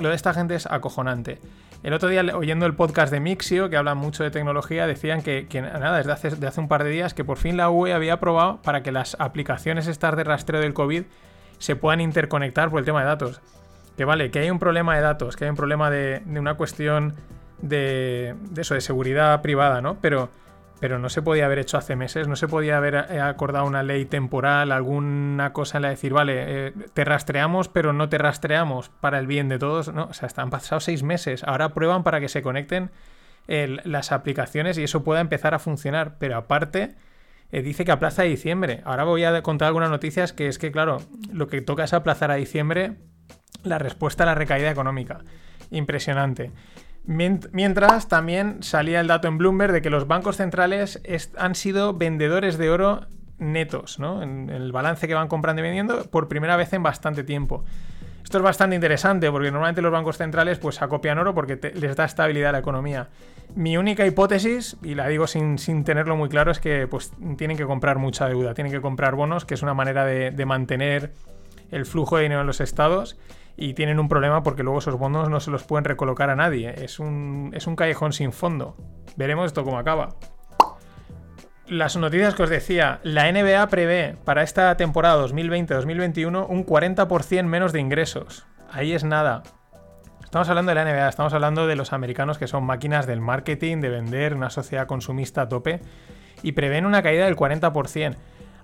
lo de esta gente es acojonante. El otro día, oyendo el podcast de Mixio, que hablan mucho de tecnología, decían que, nada, desde hace, de hace un par de días, que por fin la UE había aprobado para que las aplicaciones estas de rastreo del COVID se puedan interconectar por el tema de datos. Que vale, que hay un problema de datos, que hay un problema de, de una cuestión de, de eso, de seguridad privada, ¿no? Pero, pero no se podía haber hecho hace meses, no se podía haber eh, acordado una ley temporal, alguna cosa en la de decir, vale, eh, te rastreamos, pero no te rastreamos para el bien de todos, ¿no? O sea, están pasados seis meses, ahora prueban para que se conecten el- las aplicaciones y eso pueda empezar a funcionar, pero aparte... eh, dice que aplaza a diciembre. Ahora voy a contar algunas noticias que es que, claro, lo que toca es aplazar a diciembre la respuesta a la recaída económica. Impresionante. Mient- Mientras también salía el dato en Bloomberg de que los bancos centrales han sido vendedores de oro netos, ¿no? En el balance que van comprando y vendiendo por primera vez en bastante tiempo. Esto es bastante interesante porque normalmente los bancos centrales pues acopian oro porque les da estabilidad a la economía. Mi única hipótesis, y la digo sin, sin tenerlo muy claro, es que pues tienen que comprar mucha deuda, tienen que comprar bonos, que es una manera de, de mantener el flujo de dinero en los estados y tienen un problema porque luego esos bonos no se los pueden recolocar a nadie. Es un, es un callejón sin fondo. Veremos esto cómo acaba. Las noticias que os decía, la NBA prevé para esta temporada 2020-2021 un 40% menos de ingresos. Ahí es nada. Estamos hablando de la NBA, estamos hablando de los americanos que son máquinas del marketing, de vender, una sociedad consumista a tope, y prevén una caída del 40%.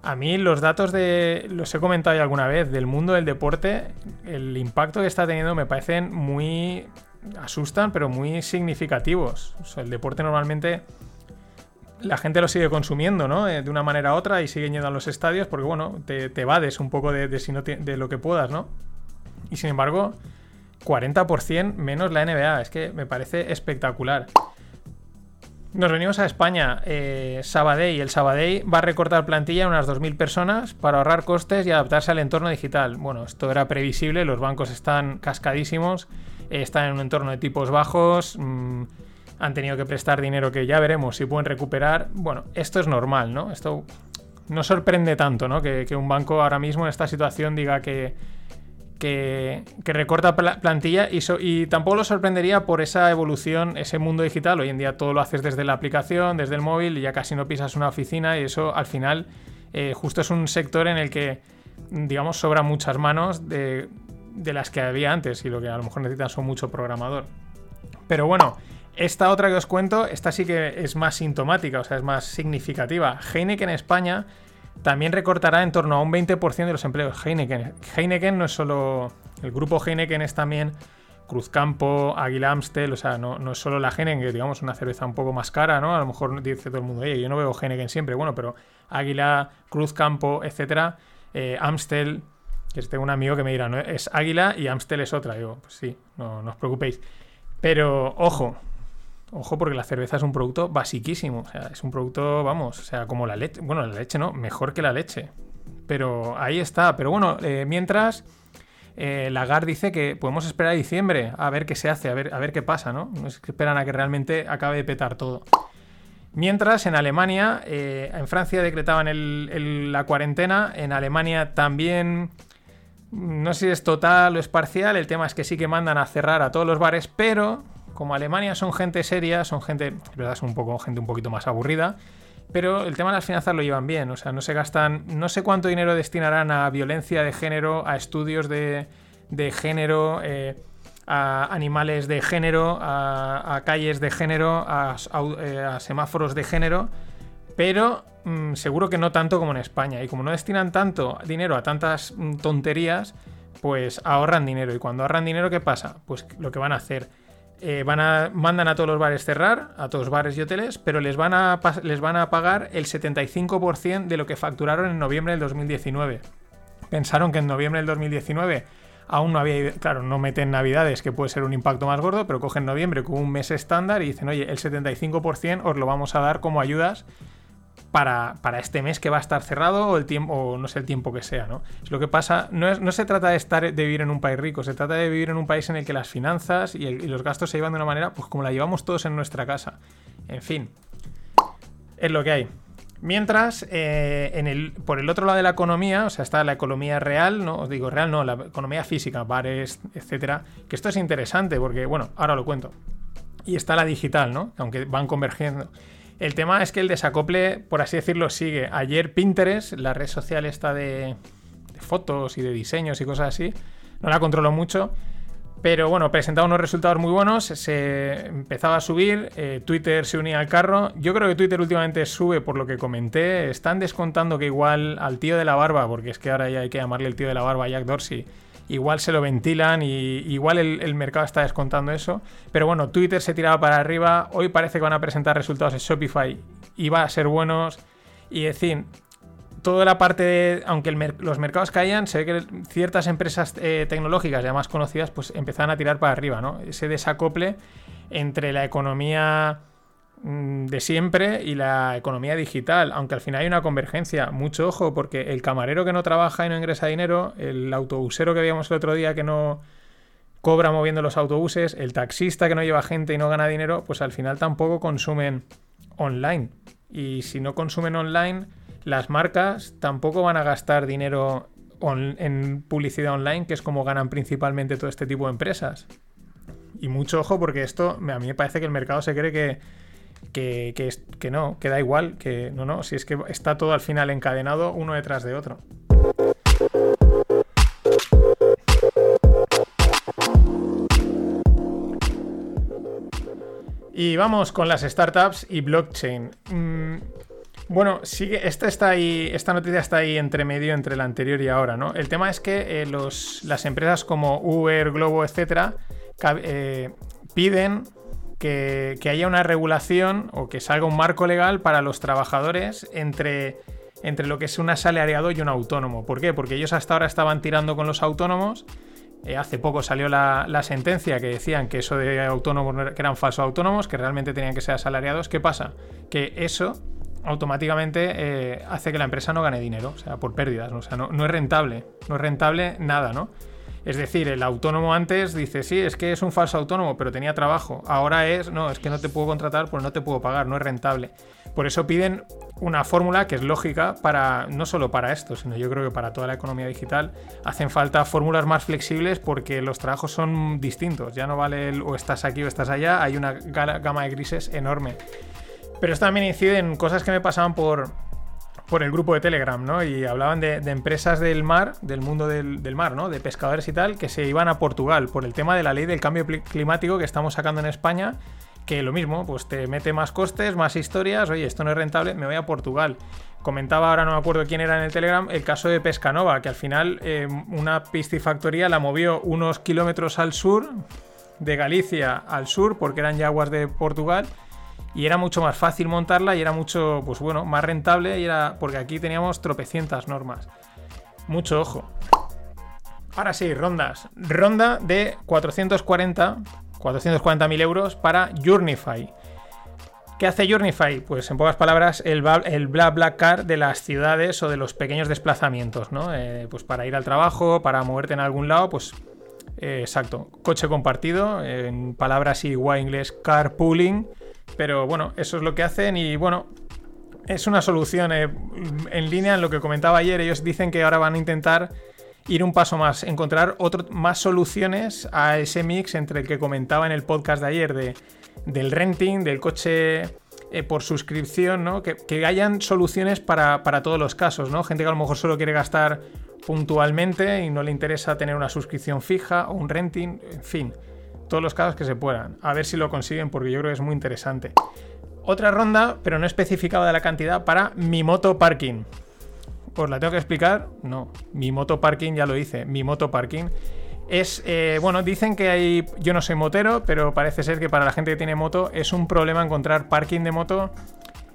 A mí los datos de, los he comentado ya alguna vez, del mundo del deporte, el impacto que está teniendo me parecen muy... asustan, pero muy significativos. O sea, el deporte normalmente la gente lo sigue consumiendo, ¿no? Eh, de una manera u otra y siguen yendo a los estadios porque, bueno, te, te evades un poco de, de si no de lo que puedas, ¿no? Y sin embargo, 40% menos la NBA. Es que me parece espectacular. Nos venimos a España. Eh, Sabadell. El Sabadell va a recortar plantilla en unas 2.000 personas para ahorrar costes y adaptarse al entorno digital. Bueno, esto era previsible. Los bancos están cascadísimos. eh, están en un entorno de tipos bajos. mm, han tenido que prestar dinero que ya veremos si pueden recuperar. Bueno, esto es normal, ¿no? Esto no sorprende tanto, ¿no? Que un banco ahora mismo en esta situación diga que, que, recorta pla- plantilla y, tampoco lo sorprendería por esa evolución, ese mundo digital. Hoy en día todo lo haces desde la aplicación, desde el móvil y ya casi no pisas una oficina y eso al final eh, justo es un sector en el que, digamos, sobran muchas manos de, de las que había antes y lo que a lo mejor necesitan son mucho programador. Pero bueno, esta otra que os cuento, esta sí que es más sintomática, o sea, es más significativa. Heineken España también recortará en torno a un 20% de los empleos. Heineken. Heineken no es solo. El grupo Heineken es también Cruzcampo, Águila Amstel, o sea, no, no es solo la Heineken, que digamos una cerveza un poco más cara, ¿no? A lo mejor dice todo el mundo, oye, yo no veo Heineken siempre, bueno, pero Águila, Cruzcampo, etcétera, eh, Amstel, que tengo un amigo que me dirá, no, es Águila y Amstel es otra. Digo, pues sí, no, no os preocupéis. Pero ojo, ojo porque la cerveza es un producto basiquísimo. O sea, es un producto, vamos, o sea, como la leche. Bueno, la leche no, mejor que la leche. Pero ahí está. Pero bueno, eh, mientras, eh, Lagarde dice que podemos esperar a diciembre a ver qué se hace, a ver, a ver qué pasa, ¿no? Esperan a que realmente acabe de petar todo. Mientras en Alemania, eh, en Francia decretaban la cuarentena, en Alemania también, no sé si es total o es parcial, el tema es que sí que mandan a cerrar a todos los bares, pero como Alemania son gente seria, son gente, verdad, son un poco, gente un poquito más aburrida, pero el tema de las finanzas lo llevan bien, o sea, no se gastan, no sé cuánto dinero destinarán a violencia de género, a estudios de, género, eh, a animales de género, a, calles de género, eh, a semáforos de género, pero mm, seguro que no tanto como en España. Y como no destinan tanto dinero a tantas mm, tonterías, pues ahorran dinero. Y cuando ahorran dinero, ¿qué pasa? Pues lo que van a hacer. Eh, van a, mandan a todos los bares cerrar, a todos los bares y hoteles, pero les van a, les van a pagar el 75% de lo que facturaron en noviembre del 2019. Pensaron que en noviembre del 2019 aún no había, claro, no meten navidades, que puede ser un impacto más gordo, pero cogen noviembre como un mes estándar y dicen, oye, el 75% os lo vamos a dar como ayudas para, para este mes que va a estar cerrado o el tiempo, o no sé el tiempo que sea, ¿no? Es lo que pasa, no, es, no se trata de estar de vivir en un país rico, se trata de vivir en un país en el que las finanzas y, los gastos se llevan de una manera, pues como la llevamos todos en nuestra casa. En fin, es lo que hay. Mientras, eh, en el, por el otro lado de la economía, o sea, está la economía real, no os digo real, no, la economía física, bares, etcétera, que esto es interesante porque, bueno, ahora lo cuento. Y está la digital, ¿no? Aunque van convergiendo. El tema es que el desacople, por así decirlo, sigue. Ayer Pinterest, la red social esta de, fotos y de diseños y cosas así, no la controlo mucho, pero bueno, presentaba unos resultados muy buenos, se empezaba a subir, eh, Twitter se unía al carro. Yo creo que Twitter últimamente sube por lo que comenté. Están descontando que igual al tío de la barba, porque es que ahora ya hay que llamarle el tío de la barba Jack Dorsey, igual se lo ventilan y igual el, mercado está descontando eso. Pero bueno, Twitter se tiraba para arriba. Hoy parece que van a presentar resultados en Shopify y a ser buenos. Y decir, toda la parte de, aunque los mercados caían, se ve que ciertas empresas eh, tecnológicas ya más conocidas pues empezaban a tirar para arriba, ¿no? Ese desacople entre la economía de siempre y la economía digital, aunque al final hay una convergencia. Mucho ojo, porque el camarero que no trabaja y no ingresa dinero, el autobusero que veíamos el otro día que no cobra moviendo los autobuses, el taxista que no lleva gente y no gana dinero, pues al final tampoco consumen online. Y si no consumen online, las marcas tampoco van a gastar dinero en publicidad online, que es como ganan principalmente todo este tipo de empresas. Y mucho ojo porque esto, a mí me parece que el mercado se cree que, que, que, no, que da igual, que no, no, si es que está todo al final encadenado uno detrás de otro. Y vamos con las startups y blockchain. Mm, bueno, sigue, esta, está ahí, esta noticia está ahí entre medio entre la anterior y ahora, ¿no? El tema es que eh, los, las empresas como Uber, Globo, etcétera, eh, piden que, haya una regulación o que salga un marco legal para los trabajadores entre, entre lo que es un asalariado y un autónomo. ¿Por qué? Porque ellos hasta ahora estaban tirando con los autónomos. Eh, hace poco salió la, la, sentencia que decían que eso de autónomos que eran falsos autónomos, que realmente tenían que ser asalariados. ¿Qué pasa? Que eso automáticamente eh, hace que la empresa no gane dinero, o sea, por pérdidas, ¿no? o sea, no, es rentable, no es rentable nada, ¿no? Es decir, el autónomo antes dice, sí, es que es un falso autónomo, pero tenía trabajo. Ahora es, no, es que no te puedo contratar, pues no te puedo pagar, no es rentable. Por eso piden una fórmula que es lógica para, no solo para esto, sino yo creo que para toda la economía digital, hacen falta fórmulas más flexibles porque los trabajos son distintos. Ya no vale el, o estás aquí o estás allá, hay una gama de grises enorme. Pero esto también incide en cosas que me pasaban por, por el grupo de Telegram, ¿no? Y hablaban de, empresas del mar, del mundo del, mar, ¿no? De pescadores y tal, que se iban a Portugal por el tema de la ley del cambio climático que estamos sacando en España, que lo mismo, pues te mete más costes, más historias, oye, esto no es rentable, me voy a Portugal. Comentaba ahora, no me acuerdo quién era en el Telegram, el caso de Pescanova, que al final eh, una piscifactoría la movió unos kilómetros al sur, de Galicia al sur, porque eran ya aguas de Portugal, y era mucho más fácil montarla y era mucho, pues bueno, más rentable y era porque aquí teníamos tropecientas normas. Mucho ojo. Ahora sí, rondas. Ronda de 440, 440.000 euros para Journify. ¿Qué hace Journify? Pues en pocas palabras, el, el bla bla car de las ciudades o de los pequeños desplazamientos, ¿no? Eh, pues para ir al trabajo, para moverte en algún lado, pues eh, exacto. Coche compartido, en palabras igual inglés, carpooling pero bueno, eso es lo que hacen y bueno, es una solución eh, en línea en lo que comentaba ayer. Ellos dicen que ahora van a intentar ir un paso más, encontrar otro, más soluciones a ese mix entre el que comentaba en el podcast de ayer de, del renting, del coche eh, por suscripción, ¿no? Que, que hayan soluciones para, para, todos los casos, ¿no? Gente que a lo mejor solo quiere gastar puntualmente y no le interesa tener una suscripción fija o un renting, en fin todos los casos que se puedan. A ver si lo consiguen porque yo creo que es muy interesante. Otra ronda, pero no especificada de la cantidad, para mi moto parking. ¿Os la tengo que explicar? No. Mi moto parking ya lo hice. Mi moto parking es, eh, bueno, dicen que hay, yo no soy motero, pero parece ser que para la gente que tiene moto es un problema encontrar parking de moto,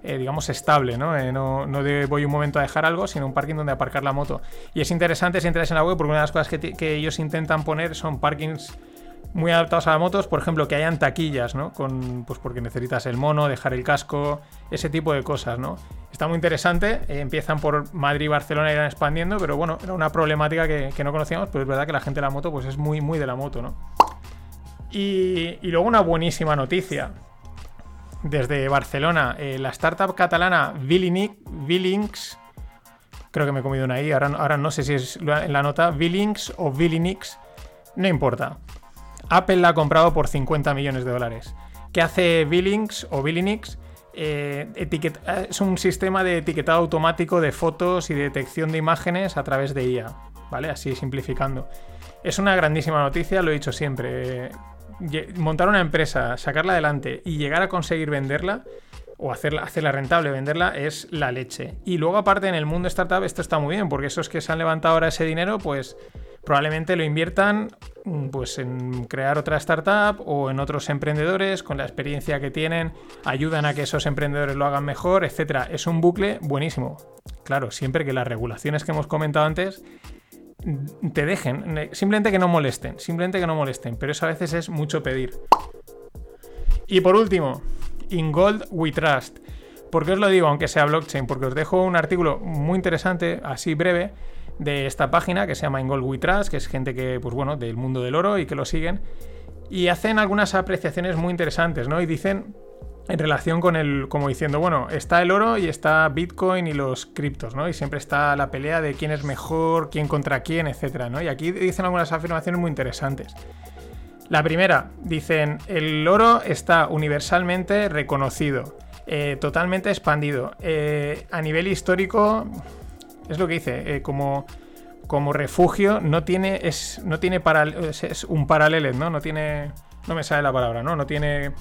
eh, digamos, estable, ¿no? Eh, no, no voy un momento a dejar algo, sino un parking donde aparcar la moto. Y es interesante si entras en la web porque una de las cosas que ellos intentan poner son parkings muy adaptados a las motos, por ejemplo, que hayan taquillas, ¿no? Con, pues porque necesitas el mono, dejar el casco, ese tipo de cosas, ¿no? Está muy interesante, eh, empiezan por Madrid y Barcelona irán expandiendo, pero bueno, era una problemática que, no conocíamos, pero es verdad que la gente de la moto pues es muy, muy de la moto, ¿no? Y, luego una buenísima noticia. desde Barcelona, eh, la startup catalana Vilinix, creo que me he comido una I, ahora, ahora no sé si es en la nota, Vilinx o Vilinix, no importa. Apple la ha comprado por 50 millones de dólares. ¿Qué hace Vilinx o Vilinix? Eh, es un sistema de etiquetado automático de fotos y detección de imágenes a través de IA, ¿vale? Así simplificando. Es una grandísima noticia, lo he dicho siempre. Montar una empresa, sacarla adelante y llegar a conseguir venderla o hacerla, hacerla rentable, venderla, es la leche. Y luego, aparte, en el mundo startup, esto está muy bien, porque esos que se han levantado ahora ese dinero, pues probablemente lo inviertan mm, pues en crear otra startup o en otros emprendedores con la experiencia que tienen, ayudan a que esos emprendedores lo hagan mejor, etcétera. Es un bucle buenísimo. Claro, siempre que las regulaciones que hemos comentado antes mm, te dejen, simplemente que no molesten, simplemente que no molesten, pero eso a veces es mucho pedir. Y por último, In Gold We Trust. ¿Por qué os lo digo, aunque sea blockchain? Porque os dejo un artículo muy interesante, así breve, de esta página que se llama In Gold We Trust, que es gente que, pues bueno, del mundo del oro y que lo siguen. Y hacen algunas apreciaciones muy interesantes, ¿no? Y dicen en relación con el, como diciendo, bueno, está el oro y está Bitcoin y los criptos, ¿no? Y siempre está la pelea de quién es mejor, quién contra quién, etcétera, ¿no? Y aquí dicen algunas afirmaciones muy interesantes. La primera, dicen, el oro está universalmente reconocido, eh, totalmente expandido. Eh, a nivel histórico, es lo que dice, eh, como, como refugio no tiene, es, no tiene es, un paralelo, ¿no? No tiene, no me sale la palabra, ¿no? No tiene,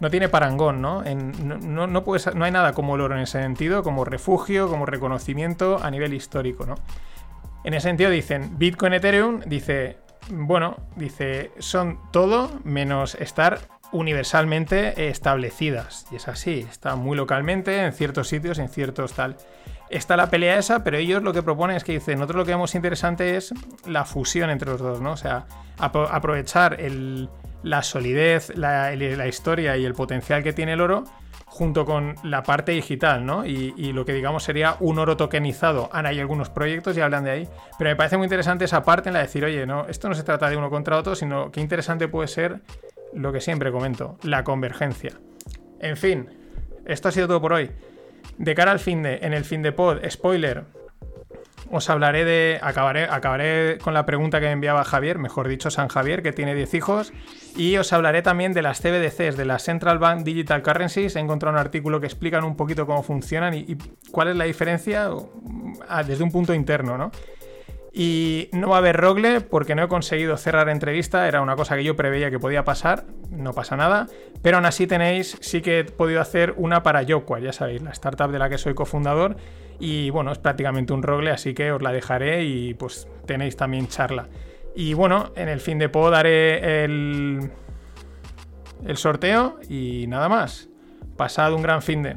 no tiene parangón, ¿no? no, no, no hay nada como el oro en ese sentido, como refugio, como reconocimiento a nivel histórico, ¿no? En ese sentido dicen, Bitcoin, Ethereum, dice, bueno, dice, son todo menos estar universalmente establecidas. Y es así, está muy localmente, en ciertos sitios, en ciertos tal está la pelea esa, pero ellos lo que proponen es que dicen, nosotros lo que vemos interesante es la fusión entre los dos, ¿no? O sea, aprovechar la solidez, la, historia y el potencial que tiene el oro junto con la parte digital, ¿no? Y, lo que digamos sería un oro tokenizado. Ahora hay algunos proyectos y hablan de ahí, pero me parece muy interesante esa parte en la de decir, oye, no, esto no se trata de uno contra otro, sino que interesante puede ser lo que siempre comento, la convergencia. En fin, esto ha sido todo por hoy. De cara al fin de, en el fin de pod, spoiler, os hablaré de. Acabaré, acabaré con la pregunta que me enviaba Javier, mejor dicho, San Javier, que tiene 10 hijos. Y os hablaré también de las CBDCs, de las Central Bank Digital Currencies. He encontrado un artículo que explican un poquito cómo funcionan y, cuál es la diferencia desde un punto interno, ¿no? Y no va a haber Rogle porque no he conseguido cerrar entrevista, era una cosa que yo preveía que podía pasar, no pasa nada, pero aún así tenéis, sí que he podido hacer una para Yokwa, ya sabéis, la startup de la que soy cofundador, y bueno, es prácticamente un Rogle, así que os la dejaré y pues tenéis también charla. Y bueno, en el fin de pod daré el, el sorteo y nada más. Pasado un gran fin de...